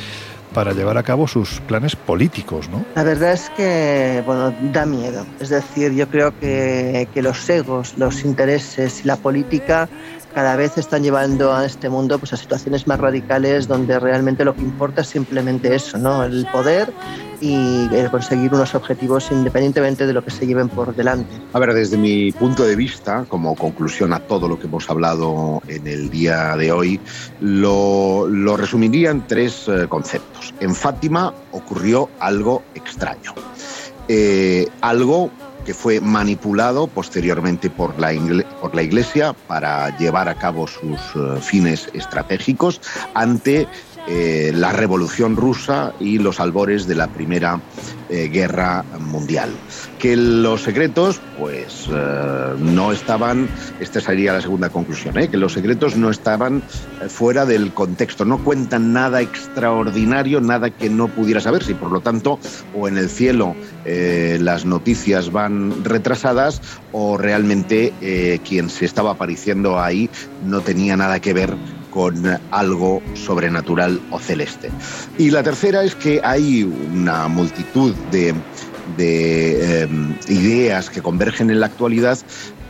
para llevar a cabo sus planes políticos, ¿no? La verdad es que, bueno, da miedo. Es decir, yo creo que, que los egos, los intereses y la política cada vez están llevando a este mundo pues, a situaciones más radicales donde realmente lo que importa es simplemente eso, ¿no? el poder y conseguir unos objetivos independientemente de lo que se lleven por delante. A ver, desde mi punto de vista, como conclusión a todo lo que hemos hablado en el día de hoy, lo, lo resumiría en tres eh, conceptos. En Fátima ocurrió algo extraño. Eh, algo que fue manipulado posteriormente por la, por la Iglesia para llevar a cabo sus eh, fines estratégicos ante eh, la Revolución Rusa y los albores de la Primera eh, Guerra Mundial. Que los secretos, pues, eh, no estaban, esta sería la segunda conclusión, ¿eh? que los secretos no estaban eh, fuera del contexto, no cuentan nada extraordinario, nada que no pudiera saberse y por lo tanto, o en el cielo las noticias van retrasadas o realmente quien se estaba apareciendo ahí no tenía nada que ver con algo sobrenatural o celeste. Y la tercera es que hay una multitud de, de, eh, ideas que convergen en la actualidad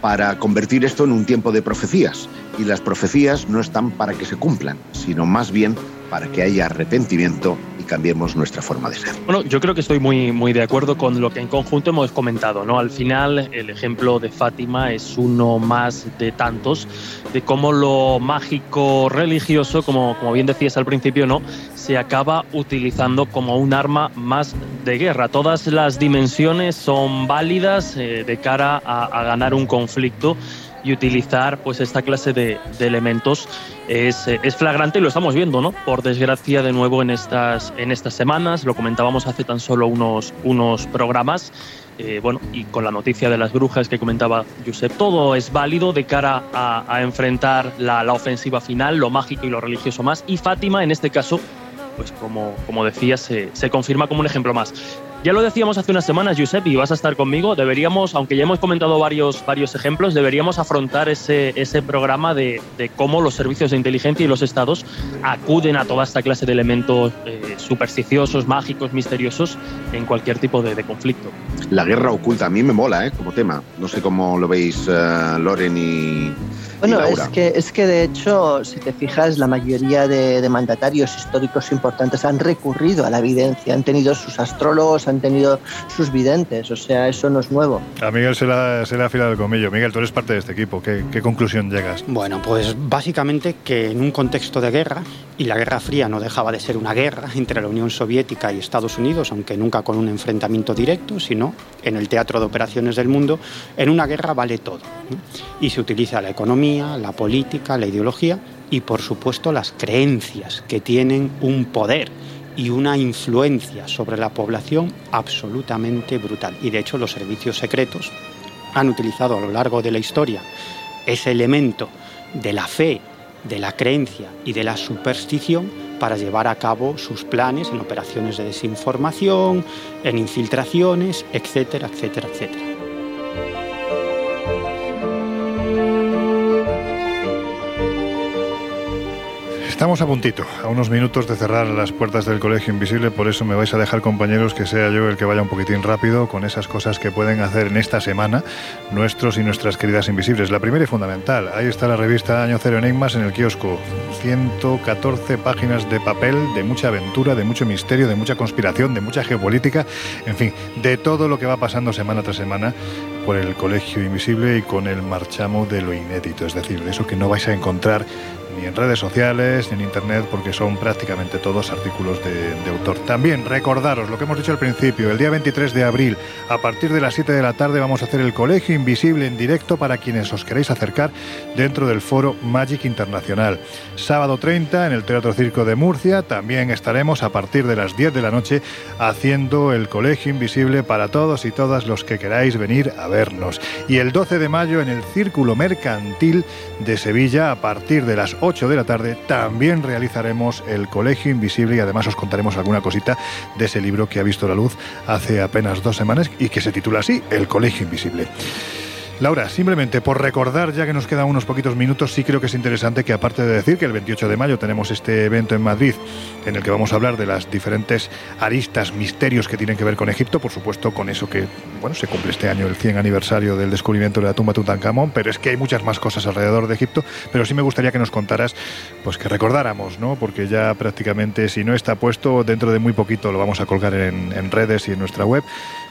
para convertir esto en un tiempo de profecías. Y las profecías no están para que se cumplan, sino más bien para que haya arrepentimiento y cambiemos nuestra forma de ser. Bueno, yo creo que estoy muy, muy de acuerdo con lo que en conjunto hemos comentado. ¿no? Al final, el ejemplo de Fátima es uno más de tantos, de cómo lo mágico religioso, como, como bien decías al principio, ¿no? se acaba utilizando como un arma más de guerra. Todas las dimensiones son válidas eh, de cara a, a ganar un conflicto y utilizar pues esta clase de, de elementos es, eh, es, flagrante y lo estamos viendo, ¿no? Por desgracia, de nuevo en estas, en estas semanas, lo comentábamos hace tan solo unos, unos programas. Eh, bueno, y con la noticia de las brujas que comentaba Josep, todo es válido de cara a, a enfrentar la, la, ofensiva final, lo mágico y lo religioso más. Y Fátima, en este caso, pues como, como decía, se, se confirma como un ejemplo más. Ya lo decíamos hace unas semanas, Giuseppe, y vas a estar conmigo. Deberíamos, aunque ya hemos comentado varios, varios ejemplos, deberíamos afrontar ese, ese programa de, de cómo los servicios de inteligencia y los estados acuden a toda esta clase de elementos eh, supersticiosos, mágicos, misteriosos en cualquier tipo de, conflicto. La guerra oculta a mí me mola, ¿eh? Como tema. No sé cómo lo veis, uh, Loren y. Bueno, es que, es que de hecho, si te fijas, la mayoría de, de, mandatarios históricos importantes han recurrido a la evidencia, han tenido sus astrólogos, han tenido sus videntes, o sea, eso no es nuevo. A Miguel se le se ha afilado el comillo. Miguel, tú eres parte de este equipo, ¿Qué, ¿qué, conclusión llegas? Bueno, pues básicamente que en un contexto de guerra, y la Guerra Fría no dejaba de ser una guerra entre la Unión Soviética y Estados Unidos, aunque nunca con un enfrentamiento directo, sino en el teatro de operaciones del mundo, en una guerra vale todo. ¿no? Y se utiliza la economía, la política, la ideología y por supuesto las creencias que tienen un poder y una influencia sobre la población absolutamente brutal. Y de hecho los servicios secretos han utilizado a lo largo de la historia ese elemento de la fe, de la creencia y de la superstición para llevar a cabo sus planes en operaciones de desinformación, en infiltraciones, etcétera, etcétera, etcétera. Estamos a puntito, a unos minutos de cerrar las puertas del Colegio Invisible, por eso me vais a dejar, compañeros, que sea yo el que vaya un poquitín rápido con esas cosas que pueden hacer en esta semana nuestros y nuestras queridas invisibles. La primera y fundamental, ahí está la revista Año Cero Enigmas en el kiosco. 114 páginas de papel, de mucha aventura, de mucho misterio, de mucha conspiración, de mucha geopolítica, en fin, de todo lo que va pasando semana tras semana por el Colegio Invisible y con el marchamo de lo inédito, es decir, de eso que no vais a encontrar ni en redes sociales, ni en internet, porque son prácticamente todos artículos de, autor. También recordaros lo que hemos dicho al principio, el día 23 de abril, a partir de las 7 de la tarde, vamos a hacer el Colegio Invisible en directo para quienes os queréis acercar dentro del foro Magic Internacional. Sábado 30 en el Teatro Circo de Murcia, también estaremos a partir de las 10 de la noche haciendo el Colegio Invisible para todos y todas los que queráis venir a vernos. Y el 12 de mayo en el Círculo Mercantil de Sevilla, a partir de las 8 de la tarde, también realizaremos el Colegio Invisible y además os contaremos alguna cosita de ese libro que ha visto la luz hace apenas dos semanas y que se titula así, El Colegio Invisible. Laura, simplemente por recordar, ya que nos quedan unos poquitos minutos, sí creo que es interesante que aparte de decir que el 28 de mayo tenemos este evento en Madrid en el que vamos a hablar de las diferentes aristas, misterios que tienen que ver con Egipto, por supuesto con eso que, bueno, se cumple este año el 100 aniversario del descubrimiento de la tumba Tutankamón, pero es que hay muchas más cosas alrededor de Egipto, pero sí me gustaría que nos contaras, pues que recordáramos, ¿no? Porque ya prácticamente si no está puesto, dentro de muy poquito lo vamos a colgar en redes y en nuestra web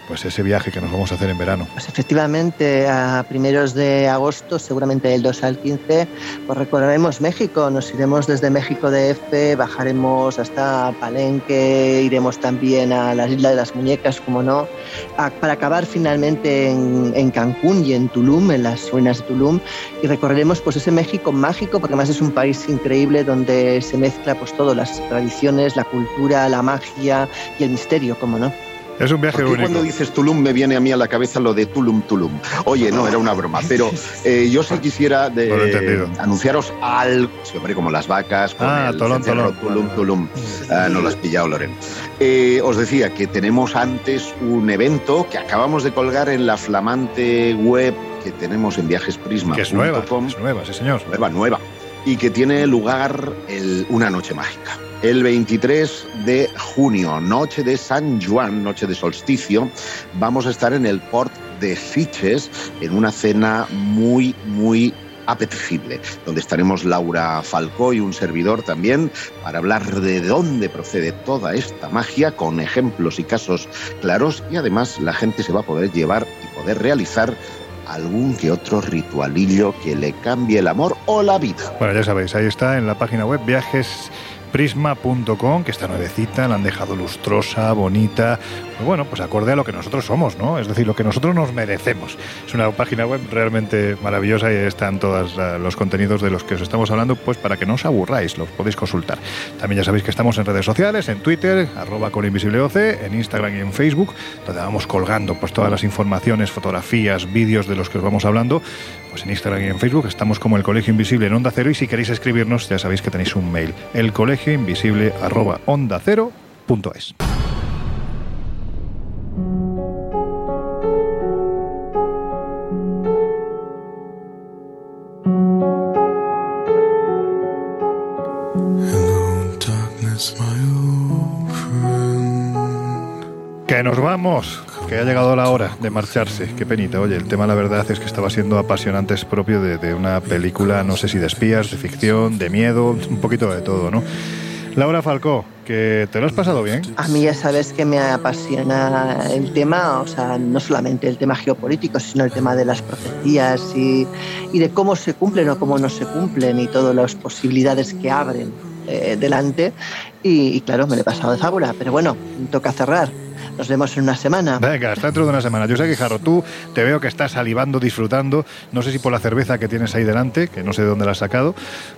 pues ese viaje que nos vamos a hacer en verano. Pues efectivamente, a primeros de agosto, seguramente del 2 al 15, pues recorreremos México. Nos iremos desde México DF, bajaremos hasta Palenque, iremos también a la isla de las muñecas, como no, a- para acabar finalmente en, en Cancún y en Tulum, en las ruinas de Tulum, y recorreremos pues ese México mágico, porque además es un país increíble donde se mezcla pues todo, las tradiciones, la cultura, la magia y el misterio, como no. Es un viaje ¿Por qué único. cuando dices Tulum me viene a mí a la cabeza lo de Tulum Tulum? Oye, no, era una broma, pero <laughs> eh, yo sí quisiera de- No anunciaros algo, sí, hombre, como las vacas, con Ah, el Tolón. Tulum Tulum. Ah, no lo has pillado, Loren. Eh, os decía que tenemos antes un evento que acabamos de colgar en la flamante web que tenemos en viajesprisma.com. Que es nueva, es nueva, sí señor. Nueva, nueva. Y que tiene lugar el- una noche mágica. El 23 de junio, noche de San Juan, noche de solsticio, vamos a estar en el port de Sitges en una cena muy, muy apetecible, donde estaremos Laura Falcó y un servidor también para hablar de dónde procede toda esta magia con ejemplos y casos claros y además la gente se va a poder llevar y poder realizar algún que otro ritualillo que le cambie el amor o la vida. Bueno, ya sabéis, ahí está en la página web viajesprisma.com, que está nuevecita, la han dejado lustrosa, bonita, pues bueno, pues acorde a lo que nosotros somos, ¿no? Es decir, lo que nosotros nos merecemos. Es una página web realmente maravillosa y están todos los contenidos de los que os estamos hablando, pues para que no os aburráis, los podéis consultar. También ya sabéis que estamos en redes sociales, en Twitter, arroba con InvisibleOC, en Instagram y en Facebook, donde vamos colgando pues todas las informaciones, fotografías, vídeos de los que os vamos hablando, pues en Instagram y en Facebook estamos como el Colegio Invisible en Onda Cero y si queréis escribirnos ya sabéis que tenéis un mail, el colegio invisible arroba onda cero punto es. Que nos vamos, que ha llegado la hora de marcharse. Qué penita, oye, el tema la verdad es que estaba siendo apasionante, es propio de, de una película, no sé si de espías, de ficción, de miedo, un poquito de todo, ¿no? Laura Falcó, que te lo has pasado bien. A mí ya sabes que me apasiona el tema, o sea, no solamente el tema geopolítico, sino el tema de las profecías y, y de cómo se cumplen o cómo no se cumplen y todas las posibilidades que abren eh, delante. Y, y claro, me lo he pasado de fábula, pero bueno, toca cerrar. Nos vemos en una semana. Venga, hasta dentro de una semana. Yo sé que Jarro, tú te veo que estás salivando, disfrutando. No sé si por la cerveza que tienes ahí delante, que no sé de dónde la has sacado.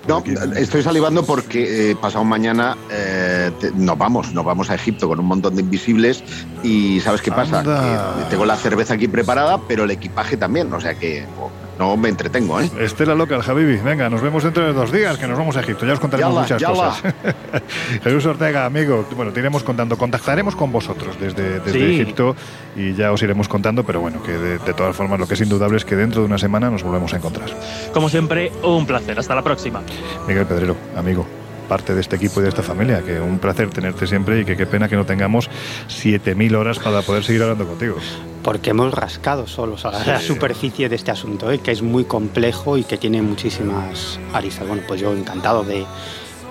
No, estoy salivando porque eh, pasado mañana eh, te- nos vamos, nos vamos a Egipto con un montón de invisibles y ¿sabes qué pasa? Que tengo la cerveza aquí preparada, pero el equipaje también, o sea que oh, no me entretengo, ¿eh? Estela Local, Javibi. Venga, nos vemos dentro de dos días, que nos vamos a Egipto. Ya os contaremos Yala, muchas yala. cosas. <laughs> Jesús Ortega, amigo, bueno, te iremos contando. Contactaremos con vosotros desde, desde Sí. Egipto y ya os iremos contando, pero bueno, que de, de todas formas lo que es indudable es que dentro de una semana nos volvemos a encontrar. Como siempre, un placer. Hasta la próxima. Miguel Pedrero, amigo, parte de este equipo y de esta familia, que un placer tenerte siempre y que qué pena que no tengamos 7.000 horas para poder seguir hablando contigo. Porque hemos rascado solos a la, la superficie de este asunto, ¿eh? que es muy complejo y que tiene muchísimas aristas. Bueno, pues yo encantado de,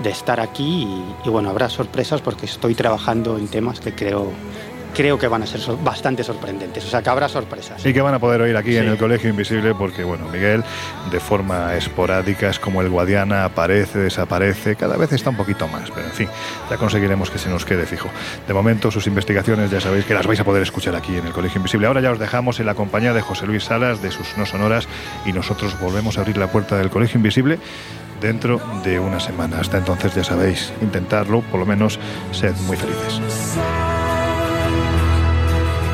de estar aquí y, y bueno, habrá sorpresas porque estoy trabajando en temas que creo creo que van a ser sor- bastante sorprendentes. O sea, que habrá sorpresas. Y que van a poder oír aquí en el Colegio Invisible porque, bueno, Miguel, de forma esporádica, es como el Guadiana, aparece, desaparece, cada vez está un poquito más, pero en fin, ya conseguiremos que se nos quede fijo. De momento, sus investigaciones ya sabéis que las vais a poder escuchar aquí en el Colegio Invisible. Ahora ya os dejamos en la compañía de José Luis Salas, de sus no sonoras, y nosotros volvemos a abrir la puerta del Colegio Invisible dentro de una semana. Hasta entonces, ya sabéis, intentarlo, por lo menos, sed muy felices.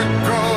And echoed